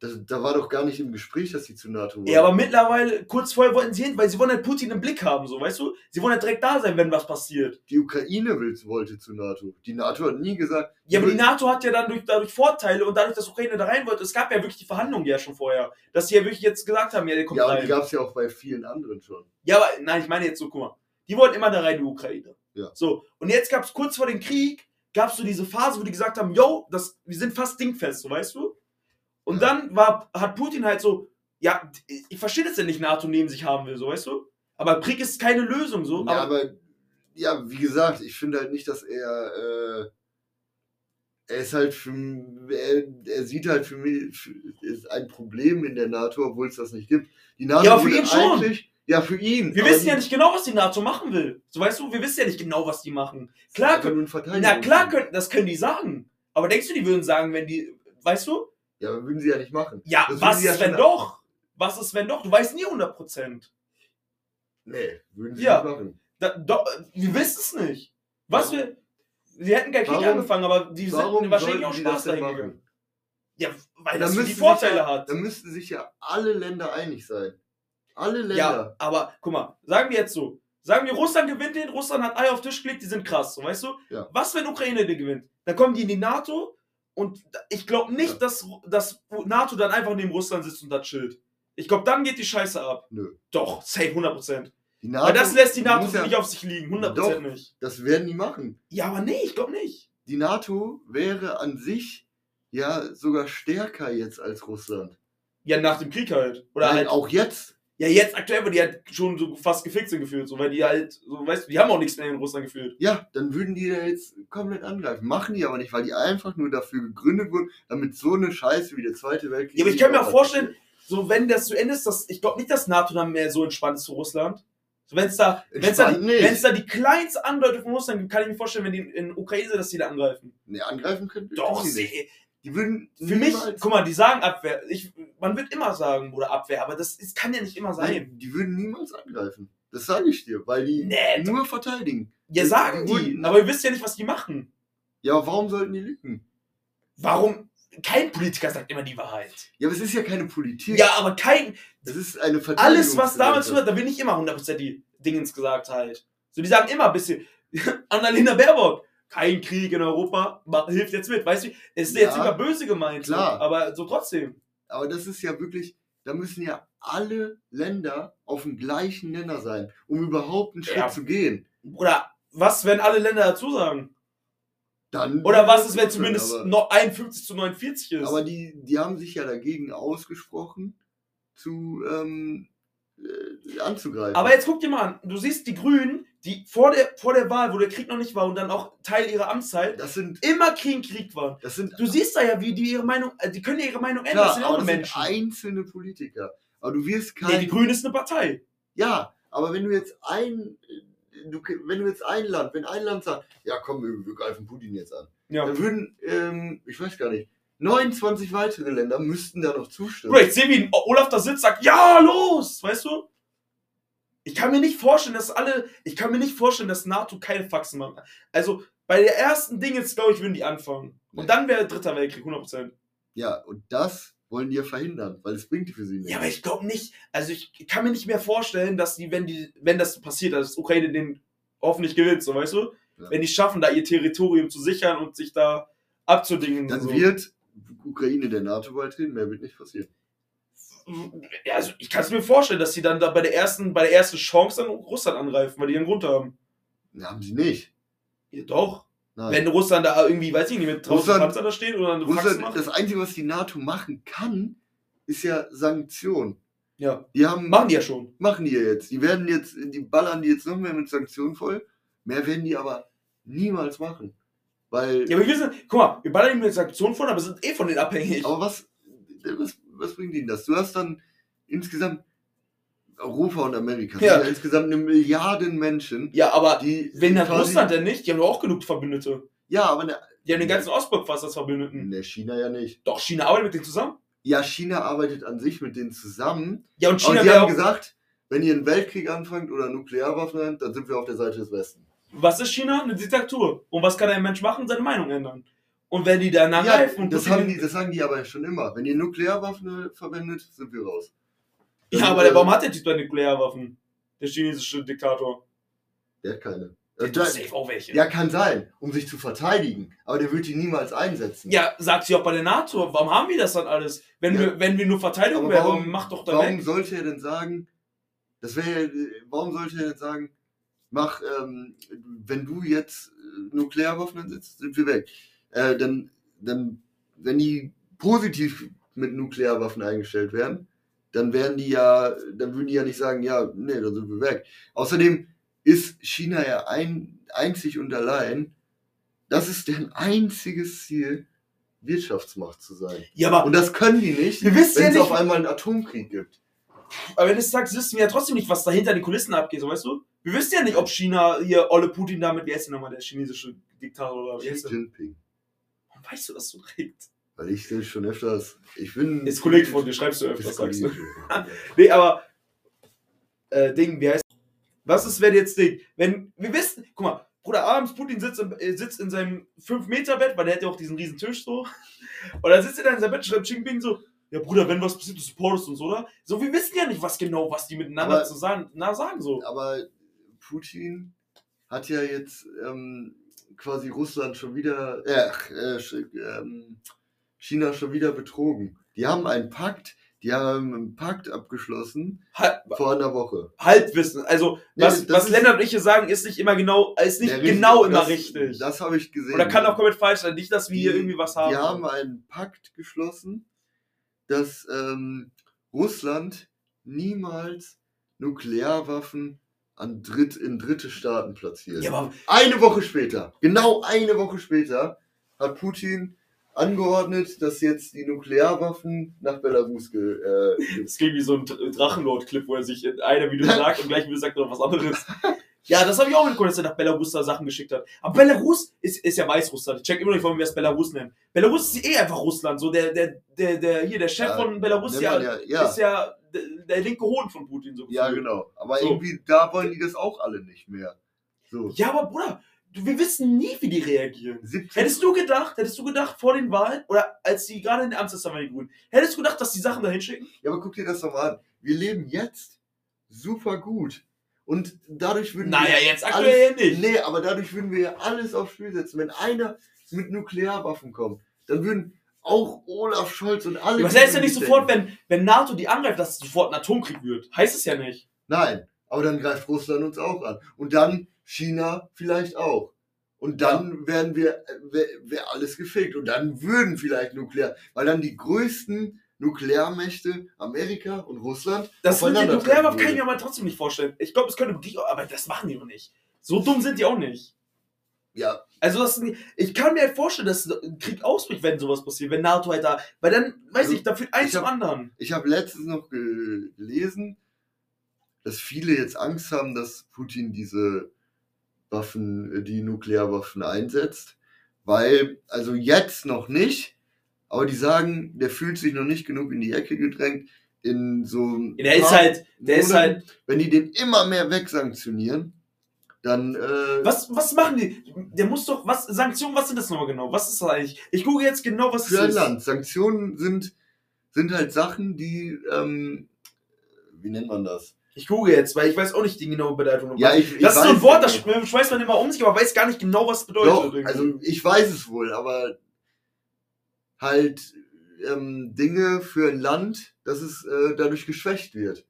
Das, da war doch gar nicht im Gespräch, dass sie zu NATO wollen. Ja, aber mittlerweile, kurz vorher wollten sie hin, weil sie wollen halt Putin im Blick haben, so, weißt du? Sie wollen halt direkt da sein, wenn was passiert. die Ukraine will, wollte zu NATO. Die NATO hat nie gesagt. Ja, aber die NATO hat ja dann durch, dadurch Vorteile und dadurch, dass Ukraine da rein wollte, es gab ja wirklich die Verhandlungen ja schon vorher, dass sie ja wirklich jetzt gesagt haben, ja, der kommt Ja, rein. die gab es ja auch bei vielen anderen schon. Ja, aber nein, ich meine jetzt so, guck mal. Die wollten immer da rein, die Ukraine. Ja. So, und jetzt gab es kurz vor dem Krieg, gab es so diese Phase, wo die gesagt haben, yo, das, wir sind fast dingfest, so weißt du? Und dann war, hat Putin halt so, ja, ich verstehe das ja nicht, NATO neben sich haben will, so weißt du? Aber Krieg ist keine Lösung, so. Ja, aber, aber ja, wie gesagt, ich finde halt nicht, dass er. Äh, er ist halt für er, er sieht halt für mich für, ist ein Problem in der NATO, obwohl es das nicht gibt. Die NATO Ja, aber für ihn schon. Ja, für ihn. Wir wissen ja nicht genau, was die NATO machen will. So weißt du, wir wissen ja nicht genau, was die machen. Klar, können, na klar, können, das können die sagen. Aber denkst du, die würden sagen, wenn die, weißt du? Ja, aber würden sie ja nicht machen. Ja, Das was sie ja ist, wenn doch? Was ist, wenn doch? Du weißt nie 100 Prozent. Nee, würden sie Ja. nicht machen. Da, doch, wir wissen es nicht. Was wir. Sie hätten keinen Krieg angefangen, aber die sind wahrscheinlich auch Spaß dahin gegangen. Ja, weil Dann das die Vorteile ja, hat. Dann müssten sich ja alle Länder einig sein. Alle Länder. Ja, aber guck mal, sagen wir jetzt so. Sagen wir, Russland gewinnt den, Russland hat Eier auf den Tisch gelegt, die sind krass, so weißt du? Ja. Was, wenn Ukraine den gewinnt? Dann kommen die in die NATO und ich glaube nicht, dass, dass NATO dann einfach neben Russland sitzt und da chillt. Ich glaube, dann geht die Scheiße ab. Nö. Doch, safe 100%. Die NATO, Weil das lässt die NATO ja, nicht auf sich liegen, 100% Doch. nicht. Das werden die machen. Ja, aber nee, ich glaube nicht. Die NATO wäre an sich ja sogar stärker jetzt als Russland. Ja, nach dem Krieg halt. Oder Nein, halt. auch jetzt. Ja, jetzt aktuell, weil die halt schon so fast gefickt sind gefühlt, so, weil die halt, so, weißt du, die haben auch nichts mehr in Russland gefühlt. Ja, dann würden die da jetzt komplett angreifen. Machen die aber nicht, weil die einfach nur dafür gegründet wurden, damit so eine Scheiße wie der Zweite Weltkrieg. Ja, aber ich kann mir auch vorstellen, so wenn das zu Ende ist, dass ich glaube nicht, dass NATO dann mehr so entspannt ist zu Russland. So, wenn es da, wenn's da, wenn's da die kleinste Andeutung von Russland gibt, kann ich mir vorstellen, wenn die in Ukraine dass die da angreifen. Nee, angreifen könnten Doch, sie, Die würden für mich, guck mal, die sagen Abwehr. Ich, man wird immer sagen, oder Abwehr, aber das ist, kann ja nicht immer sein. Nein, die würden niemals angreifen. Das sage ich dir, weil die Nee, nur verteidigen. Ja, sagen die, wurden- aber ihr wisst ja nicht, was die machen. Ja, aber warum sollten die lügen? Warum? Kein Politiker sagt immer die Wahrheit. Ja, aber es ist ja keine Politik. Ja, aber kein, Es ist eine alles, was damit zu da will nicht immer 100% die Dingens gesagt halt. So, die sagen immer ein bisschen, [LAUGHS] Annalena Baerbock, kein Krieg in Europa, hilft jetzt mit, weißt du? Es ist Ja, jetzt immer böse gemeint, so, klar. aber so trotzdem. Aber das ist ja wirklich, da müssen ja alle Länder auf dem gleichen Nenner sein, um überhaupt einen Schritt Ja. zu gehen. Oder was, wenn alle Länder dazu sagen? Dann Oder was ist, wenn zumindest aber, noch 51 zu 49 ist? aber die, die haben sich ja dagegen ausgesprochen, zu ähm, äh, anzugreifen. Aber jetzt guck dir mal an, du siehst die Grünen, die vor der, vor der Wahl, wo der Krieg noch nicht war und dann auch Teil ihrer Amtszeit, das sind, immer Krieg, Krieg waren. das sind Du siehst da ja, wie die ihre Meinung, äh, die können ja ihre Meinung ändern, das klar, sind ja aber auch das nur sind Menschen. einzelne Politiker. Aber du wirst Nee, kein die Grünen ist eine Partei. Ja, aber wenn du jetzt ein, du, wenn du jetzt ein Land, wenn ein Land sagt, ja komm, wir, wir greifen Putin jetzt an, Ja. dann würden, ähm, ich weiß gar nicht, 29 weitere Länder müssten da noch zustimmen. Bro, ich sehe, wie Olaf da sitzt, sagt, ja, los, weißt du? Ich kann mir nicht vorstellen, dass alle, ich kann mir nicht vorstellen, dass NATO keine Faxen macht. Also, bei der ersten Ding jetzt, glaube ich, würden die anfangen. Und dann wäre dritter Weltkrieg, 100%. Ja, und das wollen die ja verhindern, weil es bringt für sie nichts. Ja, aber ich glaube nicht, also ich kann mir nicht mehr vorstellen, dass die, wenn die, wenn das passiert, dass Ukraine den hoffentlich gewinnt, so weißt du? Ja. Wenn die schaffen, da ihr Territorium zu sichern und sich da abzudingen. dann so. wird Ukraine der NATO beitreten, mehr wird nicht passieren. Also ich kann es mir vorstellen, dass sie dann da bei der ersten, bei der ersten Chance dann Russland angreifen, weil die einen Grund haben. Ja, haben sie nicht. Ja, doch. Nein. Wenn Russland da irgendwie, weiß ich nicht, mit draußen Russland- Panzer da steht oder Russland, macht. das Einzige, was die NATO machen kann, ist ja Sanktionen. Ja, Die haben, machen die ja schon. machen die ja jetzt. Die werden jetzt, die ballern die jetzt noch mehr mit Sanktionen voll. Mehr werden die aber niemals machen. Weil, Ja, aber wir wissen, guck mal, wir ballern die mit Sanktionen von, aber sind eh von denen abhängig. aber was, was, was bringt ihnen das? Du hast dann insgesamt Europa und Amerika. Ja. ja insgesamt eine Milliarden Menschen, Ja, aber die. wenn quasi- Russland denn nicht, die haben doch auch genug Verbündete. Ja, aber ne, Die haben den ganzen Ostblock fast als Verbündeten. ne, China ja nicht. Doch, China arbeitet mit denen zusammen. Ja, China arbeitet an sich mit denen zusammen. Ja, und China die wäre haben gesagt, wenn ihr einen Weltkrieg anfangt oder Nuklearwaffen habt, dann sind wir auf der Seite des Westens. was ist China? Eine Diktatur. Und was kann ein Mensch machen? Seine Meinung ändern. Und wenn die dann Ja, angreifen und das, haben die, das sagen die aber schon immer. Wenn ihr Nuklearwaffen äh, verwendet, sind wir raus. Ja, Also, aber der, äh, warum hat der Typ dann Nuklearwaffen? Der chinesische Diktator. Der hat keine. Der Äh, tut da- safe auch welche. ja, kann sein, um sich zu verteidigen. Aber der wird die niemals einsetzen. Ja, sagt sie auch bei der NATO. Warum haben wir das dann alles? Wenn, Ja. wir, wenn wir nur Verteidigung Aber wären, warum- warum macht doch da Warum weg. sollte er denn sagen, das wäre ja, warum sollte er denn sagen, mach, ähm, wenn du jetzt äh, Nuklearwaffen einsetzt, sind wir weg. Äh, dann, dann, wenn die positiv mit Nuklearwaffen eingestellt werden, dann werden die ja, dann würden die ja nicht sagen, ja, nee, dann sind wir weg. Außerdem ist China ja ein, einzig und allein das ist deren einziges Ziel, Wirtschaftsmacht zu sein. Ja, aber, Und das können die nicht, Wir wissen wenn ja es nicht- auf einmal einen Atomkrieg gibt. aber wenn du es sagst, wissen wir ja trotzdem nicht, was da hinter den Kulissen abgeht, so weißt du? Wir wissen ja nicht, ob China hier Olle Putin damit, wie heißt der nochmal, der chinesische Diktator oder wie Xi heißt der? Jinping. Warum weißt du das so direkt? Weil ich das schon öfters. Ich bin. Ist Kollege von dir, schreibst du öfters, sagst du. [LAUGHS] Nee, aber äh, Ding, wie heißt Was ist, wenn jetzt Ding? Wenn wir wissen, guck mal, Bruder, abends Putin sitzt, im, äh, sitzt in seinem 5-Meter-Bett, weil der hat ja auch diesen riesen Tisch so. [LAUGHS] Und dann sitzt er da in seinem Bett, schreibt Xi Jinping so, ja Bruder, wenn was passiert, du supportest uns, oder? So, wir wissen ja nicht, was genau, was die miteinander Aber- zu sagen, na, sagen so. Aber Putin hat ja jetzt ähm, quasi Russland schon wieder. Äh, äh, ähm, China schon wieder betrogen. Die haben einen Pakt. Die haben einen Pakt abgeschlossen Halb, vor einer Woche. Halbwissen. Also, Nee, was, das was ist- Lennart und ich hier sagen, ist nicht immer genau, ist nicht Ja, richtig. genau immer das, richtig. Das habe ich gesehen. Oder kann auch komplett falsch sein. Nicht, dass wir hier Die- irgendwie was haben. Die haben einen Pakt geschlossen, dass ähm, Russland niemals Nuklearwaffen an Dritt, in dritte Staaten platziert. ja, aber Eine Woche später, genau eine Woche später, hat Putin angeordnet, dass jetzt die Nuklearwaffen nach Belarus ge, äh, Es klingt wie so ein Dr- Drachenlord-Clip, wo er sich in einer Video [LAUGHS] sagt und gleich wieder sagt er noch was anderes. [LAUGHS] Ja, das habe ich auch mitbekommen, dass er nach Belarus da Sachen geschickt hat. Aber Belarus ist, ist ja Weißrussland. Ich check immer noch nicht, warum wir es Belarus nennen. Belarus ist eh einfach Russland. So der, der, der, der hier, der Chef Ja, von Belarus ja, ja, ja, ist ja der, der linke Hohn von Putin. So ja, genau. Aber So. irgendwie, da wollen die das auch alle nicht mehr. So. Ja, aber Bruder, wir wissen nie, wie die reagieren. 70, Hättest du gedacht, hättest du gedacht vor den Wahlen oder als die gerade in der Amtszeit waren, die Grünen, hättest du gedacht, dass die Sachen da hinschicken? ja, aber guck dir das doch mal an. Wir leben jetzt super gut. Und dadurch würden Naja, wir jetzt aktuell alles, ja nicht. Nee, aber dadurch würden wir ja alles aufs Spiel setzen. Wenn einer mit Nuklearwaffen kommt, dann würden auch Olaf Scholz und alle. Was heißt ja nicht sofort, wenn, wenn NATO die angreift, dass es sofort ein Atomkrieg wird? Heißt es ja nicht. Nein, aber dann greift Russland uns auch an. Und dann China vielleicht auch. Und dann werden wir, wäre wär alles gefickt. Und dann würden vielleicht Nuklear, weil dann die größten Nuklearmächte, Amerika und Russland, Das mit Nuklearwaffen treffen kann ich mir aber trotzdem nicht vorstellen. Ich glaube, es könnte wirklich, aber das machen die doch nicht. So dumm sind die auch nicht. Ja, Also das, ich kann mir halt vorstellen, dass ein Krieg ausbricht, wenn sowas passiert, wenn NATO halt da, weil dann, weiß Also, ich, da führt eins zum anderen. ich habe letztens noch ge- gelesen, dass viele jetzt Angst haben, dass Putin diese Waffen, äh, die Nuklearwaffen einsetzt. Weil, also jetzt noch nicht, aber die sagen, der fühlt sich noch nicht genug in die Ecke gedrängt. In so Der ist halt, der ist Monaten, halt, wenn die den immer mehr wegsanktionieren, dann äh, was, was machen die? Der muss doch, was, Sanktionen, was sind das nochmal genau? Was ist das eigentlich? Ich gucke jetzt genau, was für ein ist. Land. Sanktionen sind, sind halt Sachen, die, ähm, wie nennt man das? Ich gucke jetzt, weil ich weiß auch nicht die genaue Bedeutung. Ja, ich, ich das ist so ein Wort, das schmeißt man immer um sich, aber weiß gar nicht genau, was es bedeutet. Doch, irgendwie. also ich weiß es wohl, aber halt ähm, Dinge für ein Land, dass es äh, dadurch geschwächt wird.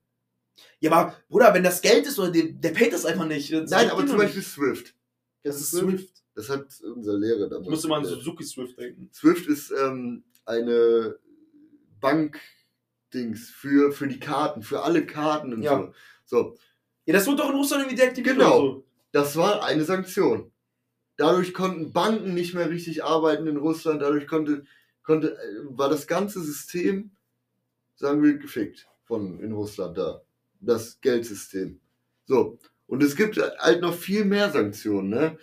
ja, aber Bruder, wenn das Geld ist, oder der, der payt das einfach nicht. Das Nein, aber zum nicht. Beispiel Swift. das ist Swift. Das hat unser Lehrer damals. Ich müsste mal an. Suzuki Swift denken. Swift ist ähm, eine Bank-Dings für, für die Karten, für alle Karten und Ja. so. So, Ja, das wird doch in Russland irgendwie deaktiviert Genau. so. das war eine Sanktion. Dadurch konnten Banken nicht mehr richtig arbeiten in Russland, dadurch konnte, konnte, äh, war das ganze System, sagen wir, gefickt von in Russland da. Das Geldsystem. So. Und es gibt halt noch viel mehr Sanktionen, ne?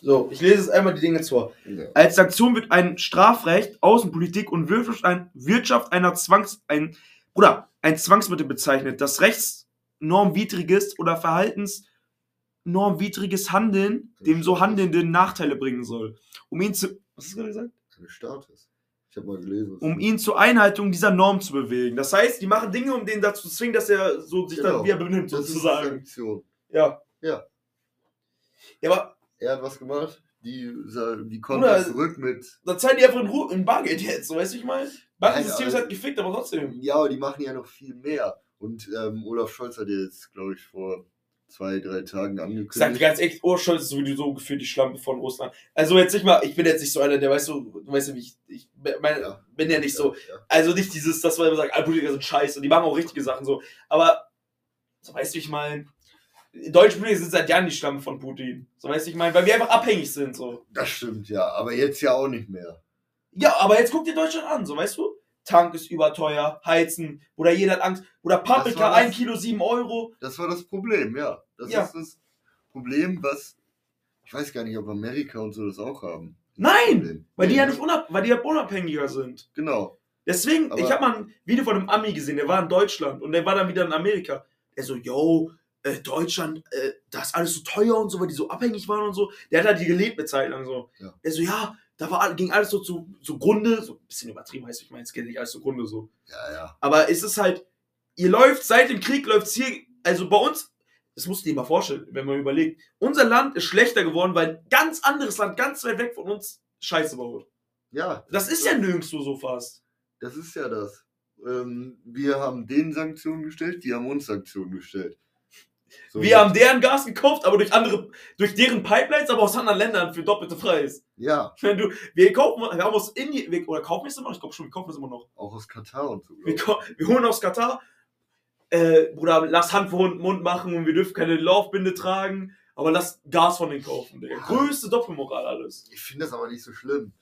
So, ich lese jetzt einmal die Dinge vor. Ja. Als Sanktion wird ein Strafrecht, Außenpolitik und Wirtschaft, ein, Wirtschaft einer Zwangs, ein, oder ein Zwangsmittel bezeichnet, das rechtsnormwidriges oder verhaltensnormwidriges Handeln dem so Handelnden Nachteile bringen soll. Um ihn zu, was hast du gerade gesagt? Eine Status. Ich habe mal gelesen. Um ihn zur Einhaltung dieser Norm zu bewegen. Das heißt, die machen Dinge, um den dazu zu zwingen, dass er so sich Genau. dann wieder benimmt, das ist sozusagen. Sanktion. Ja. Ja. Ja, aber Er hat was gemacht, die, die Bruder, zurück mit. dann zahlen die einfach in, Ru in Bargeld jetzt, so weißt du, ich meine? Bankensystem ist halt gefickt, aber trotzdem. Ja, aber die machen ja noch viel mehr. Und ähm, Olaf Scholz hat jetzt, glaube ich, vor zwei, drei Tagen Ich sag dir angekündigt. ganz echt, oh, Scholz ist sowieso gefühlt die Schlampe von Russland. Also jetzt nicht mal, ich bin jetzt nicht so einer, der weißt du, du weißt ja, wie ich, ich mein, Ja. bin ja nicht so, Ja. also nicht dieses, dass man immer sagt, alle Politiker sind scheiße, die machen auch richtige Sachen so, aber, so weißt du, ich meine, deutsche Politiker sind seit Jahren die Stamm von Putin. So weißt du, ich meine, weil wir einfach abhängig sind, so. Das stimmt, ja. Aber jetzt ja auch nicht mehr. Ja, aber jetzt guck dir Deutschland an, so weißt du? Tank ist überteuer, Heizen, oder jeder hat Angst, oder Paprika, war das- ein Kilo 7 Euro. Das war das Problem, ja. Das Ja. ist das Problem, was. Ich weiß gar nicht, ob Amerika und so das auch haben. Nein! Weil die ja nicht unab weil die ja unabhängiger sind. Genau. Deswegen, Aber- ich habe mal ein Video von einem Ami gesehen, der war in Deutschland und der war dann wieder in Amerika. Der so, yo, äh, Deutschland, äh, das ist alles so teuer und so, weil die so abhängig waren und so. Der hat halt die gelebt eine Zeit lang so. Ja. Der so, ja, da war, ging alles so zu, zu Grunde, so ein bisschen übertrieben heißt, ich meine, es geht nicht alles zu Grunde so. Ja, ja. Aber es ist halt, ihr läuft seit dem Krieg, läuft hier, also bei uns, das musst du dir mal vorstellen, wenn man überlegt, unser Land ist schlechter geworden, weil ein ganz anderes Land, ganz weit weg von uns, Scheiße baut. Ja. Das ist ja nirgendwo so fast. Das ist ja das. Ähm, wir haben denen Sanktionen gestellt, die haben uns Sanktionen gestellt. So, Wir haben deren Gas gekauft, aber durch andere, durch deren Pipelines, aber aus anderen Ländern für doppelte Preis. Ja, Wenn du, wir kaufen, wir haben aus Indien, wir, oder kaufen wir es immer noch? Ich glaube schon, wir kaufen es immer noch. auch aus Katar und so. Wir, wir holen aus Katar, äh, Bruder, lass Hand vor Mund- Mund machen und wir dürfen keine Laufbinde tragen, aber lass Gas von denen kaufen. Der Ja. größte Doppelmoral alles. ich. Ich finde das aber nicht so schlimm.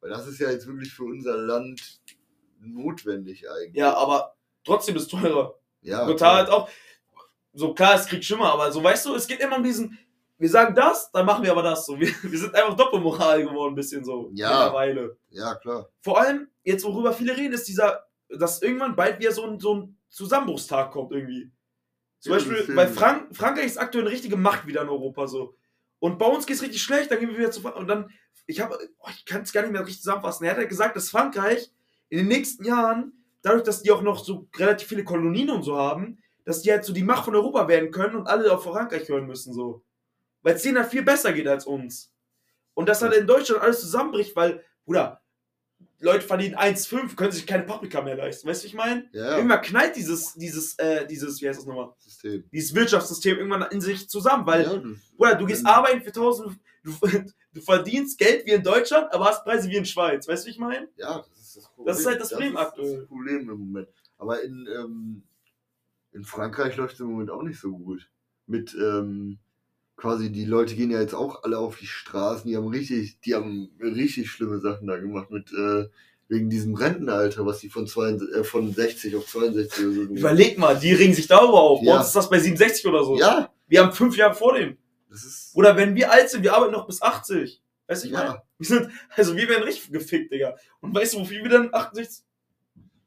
Weil das ist ja jetzt wirklich für unser Land notwendig eigentlich. Ja, aber trotzdem ist es teurer. ja Katar hat auch, so klar, es kriegt Schimmer, aber so, weißt du, es geht immer um diesen, wir sagen das, dann machen wir aber das so. Wir, wir sind einfach Doppelmoral geworden, ein bisschen so. Ja. Mittlerweile. ja, klar. vor allem, jetzt worüber viele reden, ist dieser, dass irgendwann bald wieder so ein, so ein Zusammenbruchstag kommt irgendwie. Zum Ja, Beispiel, stimmt. Frank Frankreich ist aktuell eine richtige Macht wieder in Europa so. Und bei uns geht es richtig schlecht, dann gehen wir wieder zu Frankreich. Und dann, ich habe, oh, ich kann es gar nicht mehr richtig zusammenfassen. Er hat ja gesagt, dass Frankreich in den nächsten Jahren, dadurch, dass die auch noch so relativ viele Kolonien und so haben, dass die halt so die Macht von Europa werden können und alle auf Frankreich hören müssen so. Weil es denen halt viel besser geht als uns. Und dass halt in Deutschland alles zusammenbricht, weil, Bruder, Leute verdienen 1,5, können sich keine Paprika mehr leisten. Weißt du, wie ich meine? Ja. Irgendwann knallt dieses, dieses, äh, dieses, wie heißt das nochmal? System. Dieses Wirtschaftssystem irgendwann in sich zusammen, weil, ja, du, Bruder, du gehst arbeiten für 1000, du, [LAUGHS] du verdienst Geld wie in Deutschland, aber hast Preise wie in Schweiz. Weißt du, wie ich meine? Ja, das ist das Problem. Das ist halt das Problem ist aktuell. Das Problem im Moment. Aber in, ähm, in Frankreich läuft es im Moment auch nicht so gut. Mit, ähm, quasi, die Leute gehen ja jetzt auch alle auf die Straßen, die haben richtig, die haben richtig schlimme Sachen da gemacht mit, äh, wegen diesem Rentenalter, was die von, zwei, äh, von 60 auf 62 oder so Überleg mal, die ringen sich darüber auf. Bei Ja. uns ist das bei 67 oder so. Ja, Wir haben fünf Jahre vor dem. das ist, Oder wenn wir alt sind, wir arbeiten noch bis 80. Weißt du, ich meine? ja, Wir sind, also wir werden richtig gefickt, Digga. Und weißt du, wofür wir dann 68.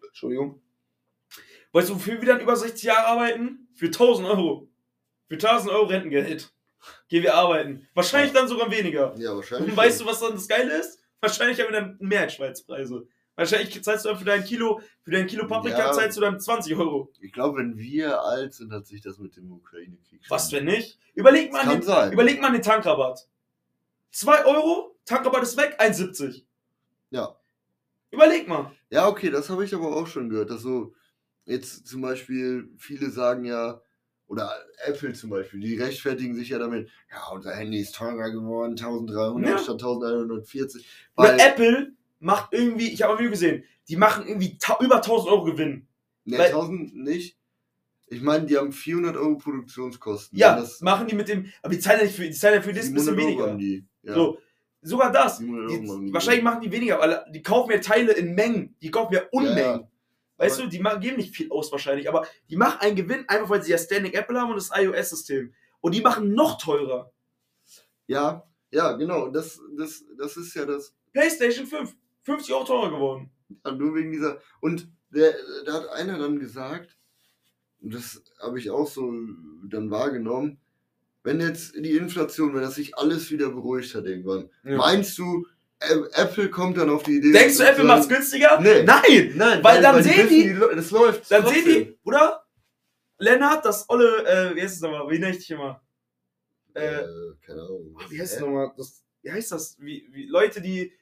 Entschuldigung. Weißt du, wofür wir dann über 60 Jahre arbeiten? Für 1000 Euro. Für 1000 Euro Rentengeld. Gehen wir arbeiten. Wahrscheinlich dann sogar weniger. ja, wahrscheinlich. Und weißt du, was dann das Geile ist? Wahrscheinlich haben wir dann mehr als Schweizpreise. Wahrscheinlich zahlst du dann für dein Kilo, für dein Kilo Paprika Ja. zahlst du dann 20 Euro. Ich glaube, wenn wir alt sind, hat sich das mit dem Ukraine-Krieg schon- Was, wenn nicht? Überleg mal, den, sein. überleg mal den Tankrabatt. 2 Euro, Tankrabatt ist weg, 1,70. Ja. Überleg mal. Ja, okay, das habe ich aber auch schon gehört, dass so jetzt zum Beispiel viele sagen ja, oder Apple zum Beispiel, die rechtfertigen sich ja damit, ja, unser Handy ist teurer geworden, 1300 Ja. statt 1140. Oder Weil, Apple macht irgendwie, ich habe ein Video gesehen, die machen irgendwie über 1000 Euro Gewinn. ne, weil- 1000 nicht. Ich meine, die haben 400 Euro Produktionskosten. Ja, machen die mit dem, aber die zahlen ja für, die zahlen ja für das ein bisschen 700 Euro weniger. die. Ja. So, sogar das. 700 Euro machen Die, die. wahrscheinlich machen die weniger, weil die kaufen ja Teile in Mengen. Die kaufen ja Unmengen. Ja, Weißt Aber- du, die geben nicht viel aus wahrscheinlich, aber die machen einen Gewinn, einfach weil sie ja Standing Apple haben und das iOS-System. Und die machen noch teurer. Ja, ja, genau. Das, das, das ist ja das. PlayStation 5, 50 Euro teurer geworden. Ja, nur wegen dieser. Und der, da hat einer dann gesagt, und das habe ich auch so dann wahrgenommen, wenn jetzt die Inflation, wenn das sich alles wieder beruhigt hat irgendwann, Ja. meinst du, Apple kommt dann auf die Idee. Denkst du, zu Apple macht's günstiger? Nee. Nein! Nein, Weil dann sehen wissen, die- Lo- das läuft. Dann trotzdem. sehen die, oder? Lennart, das olle, äh, wie heißt es nochmal? Wie nenne ich dich immer? Äh, Äh, keine Ahnung. Ah, wie heißt das nochmal? Das, wie heißt das? Wie, wie Leute, die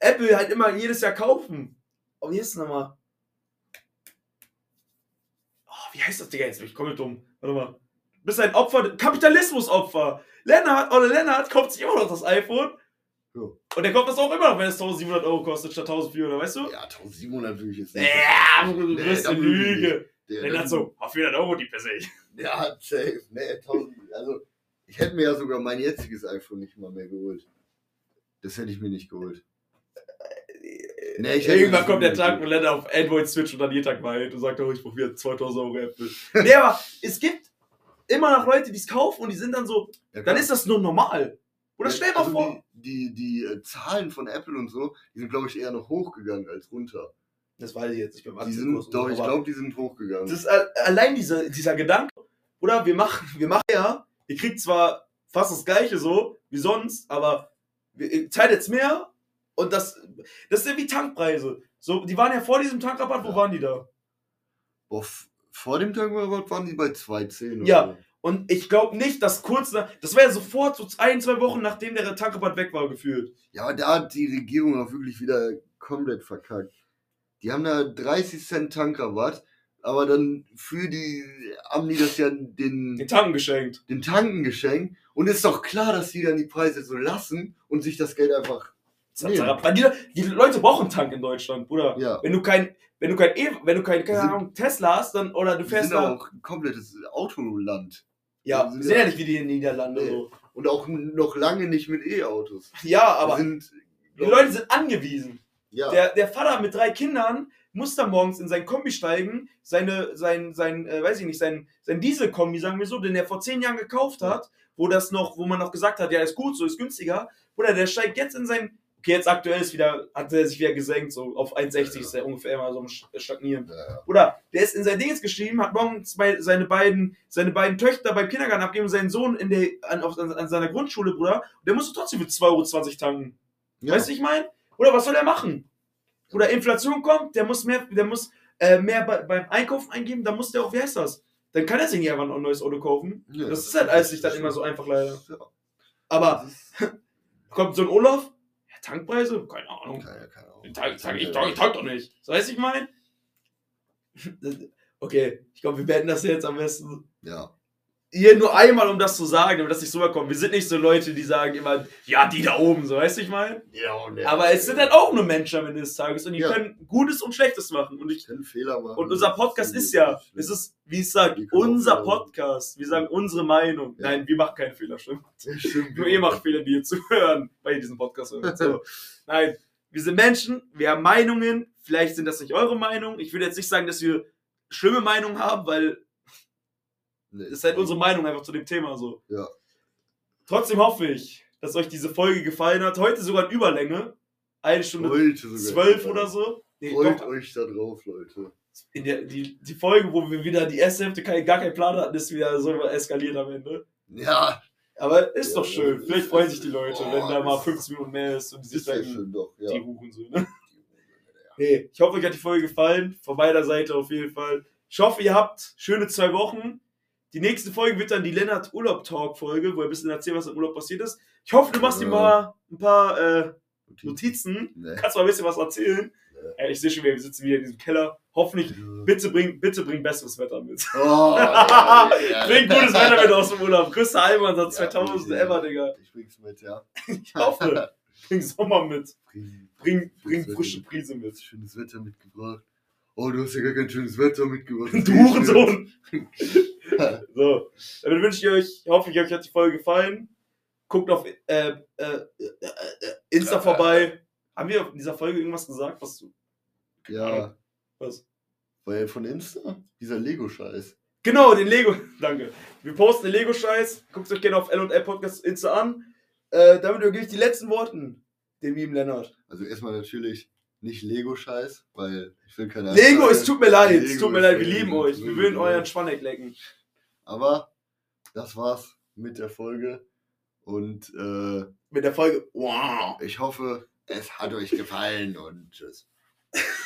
Apple halt immer jedes Jahr kaufen. Oh, wie heißt das nochmal? Oh, wie heißt das, Digga? Jetzt bin ich komplett dumm. Warte mal. Du bist ein Opfer, Kapitalismusopfer. Lennart, oder Lennart kauft sich immer noch das iPhone. Ja. Und der kauft das auch immer noch, wenn es 1700 Euro kostet statt 1400, weißt du? Ja, 1700 würde ich jetzt nicht. Ja, du bist eine Lüge. Der, Lennart so, auf 400 Euro die per se. Hat safe. Nee, 1000. Also, ich hätte mir ja sogar mein jetziges iPhone nicht mal mehr geholt. Das hätte ich mir nicht geholt. Nee, Irgendwann kommt der Tag, wo Lennart auf Android Switch und dann jeden Tag weint und sagt, oh, ich wieder 2000 Euro Apple. nee, aber es gibt immer noch Leute, die es kaufen und die sind dann so, Ja, dann ist das nur normal. Oder stell mal also vor. Die, die, die äh, Zahlen von Apple und so, die sind, glaube ich, eher noch hochgegangen als runter. Das weiß ich jetzt nicht mehr. Die sind, doch, ich glaube, die sind hochgegangen. Das ist a- allein dieser, dieser Gedanke, oder wir machen, wir machen ja, ihr kriegt zwar fast das gleiche so wie sonst, aber wir- ihr zahlt jetzt mehr und das, das ist ja wie Tankpreise. So, die waren ja vor diesem Tankrabatt, wo Ja. waren die da? Boah, vor dem Tankrabatt waren die bei 2,10 oder Ja. so. Und ich glaube nicht, dass kurz nach, das war ja sofort so ein, zwei Wochen, nachdem der Tankrabatt weg war, gefühlt. Ja, aber da hat die Regierung auch wirklich wieder komplett verkackt. Die haben da 30 Cent Tankrabatt, aber dann für die haben die das ja den, Den Tanken geschenkt. den Tanken geschenkt. Und ist doch klar, dass die dann die Preise so lassen und sich das Geld einfach. Weil die, die Leute brauchen Tank in Deutschland, Bruder. Ja. Wenn du kein, wenn du kein, e wenn du kein, keine Ahnung, Tesla hast, dann, oder du Wir fährst sind da, auch ein komplettes Autoland. Ja, sind wir sind ja nicht wie die in den Niederlanden Nee. so. Und auch noch lange nicht mit E-Autos. Ja, aber sind, die Leute sind angewiesen. ja, Der, der Vater mit drei Kindern muss da morgens in sein Kombi steigen, seine, sein, sein, äh, weiß ich nicht, sein, sein Dieselkombi, sagen wir so, den er vor zehn Jahren gekauft hat, wo das noch, wo man noch gesagt hat, ja, ist gut, so ist günstiger. Oder der steigt jetzt in sein, okay, jetzt aktuell ist wieder, hat er sich wieder gesenkt, so auf 1,60 Ja, ja. ist er ungefähr immer so am Sch- Stagnieren. Oder der ist in sein Dings geschrieben, hat morgens bei seine beiden, seine beiden Töchter beim Kindergarten abgeben, seinen Sohn in der, an, auf, an, an seiner Grundschule, Bruder. Und der musste trotzdem für 2,20 Euro tanken. Weißt du, ich meine? Oder was soll er machen? Oder Inflation kommt, der muss mehr, der muss äh, mehr bei, beim Einkaufen eingeben, dann muss der auch, wie heißt das? Dann kann er sich nicht einfach ein neues Auto kaufen. Ja, das ist halt alles nicht dann immer so einfach leider. Aber [LAUGHS] kommt so ein Olaf, Tankpreise? Keine Ahnung. Keine, keine Ahnung. Ich tank, tank, ich, tank, ich tank doch nicht. So weißt du, ich meine? [LAUGHS] Okay, ich glaube, wir beenden das jetzt am besten. Ja. Hier nur einmal, um das zu sagen, damit das nicht so rüberkommt. Wir sind nicht so Leute, die sagen immer, ja, die da oben, so weißt du, ich meine? Ja, und Aber es sind halt auch nur Menschen am Ende des Tages und die Ja. können Gutes und Schlechtes machen. Und, ich, können Fehler machen. und unser Podcast ist ja, es ist, wie ich sage, unser. Podcast. Wir sagen unsere Meinung. Ja. Nein, wir machen keinen Fehler, stimmt. Ja, stimmt. Nur ihr macht Fehler, die ihr zuhören bei diesem Podcast. hört. So. [LAUGHS] Nein, wir sind Menschen, wir haben Meinungen. Vielleicht sind das nicht eure Meinungen. Ich würde jetzt nicht sagen, dass wir schlimme Meinungen haben, weil Nee. das ist halt unsere Meinung einfach zu dem Thema so. Ja. Trotzdem hoffe ich, dass euch diese Folge gefallen hat. Heute sogar in Überlänge. Eine Stunde zwölf oder so. Nee, Freut doch, euch da drauf, Leute. in der, die, die Folge, wo wir wieder die erste Hälfte kein, gar keinen Plan hatten, ist wieder so eskaliert am Ende. Ja, Aber ist Ja, doch schön. das Vielleicht freuen sich die Leute, Boah, wenn da mal das- 15 Minuten mehr ist und die sich ist ja denken, schön doch. Ja. die Hurensöhne. [LAUGHS] Nee, ich hoffe, euch hat die Folge gefallen. Von beider Seite auf jeden Fall. Ich hoffe, ihr habt schöne zwei Wochen. Die nächste Folge wird dann die Lennart Urlaub Talk Folge, wo er ein bisschen erzählt, was im Urlaub passiert ist. Ich hoffe, du machst ihm Ja. mal ein paar äh, Notizen. Nee. Kannst mal ein bisschen was erzählen. Äh, ich sehe schon, wir sitzen wieder in diesem Keller. Hoffentlich, bitte bring, bitte bring besseres Wetter mit. Oh, ja, ja. bring gutes Wetter mit aus dem Urlaub. Größter Einsatz Ja, 2000 bring- ever, Digga. Ich bring's mit, ja. Ich hoffe. Bring Sommer mit. Bring, Bring, bring Wetter frische mit. Prise mit. schönes Wetter mitgebracht. Oh, du hast ja gar kein schönes Wetter mitgebracht. Du Hurensohn! [LAUGHS] [LAUGHS] so, damit wünsche ich euch, hoffe ich, euch hat die Folge gefallen. Guckt auf äh, äh, äh, äh, Insta vorbei. Haben wir in dieser Folge irgendwas gesagt, was du. Ja. Was? Weil von Insta? Dieser Lego-Scheiß. Genau, den Lego. [LAUGHS] Danke. Wir posten den Lego-Scheiß. Guckt euch gerne auf L&L Podcast Insta an. Äh, damit übergebe ich die letzten Worten dem lieben Lennart. Also erstmal natürlich nicht Lego-Scheiß, weil ich will keine. Lego, es tut mir leid. es Lego tut mir leid, wir lieben es euch. Wir würden euren Schwanneck lecken. Aber das war's mit der Folge. Und äh, Mit der Folge. Wow. ich hoffe, es hat euch gefallen und tschüss. [LAUGHS]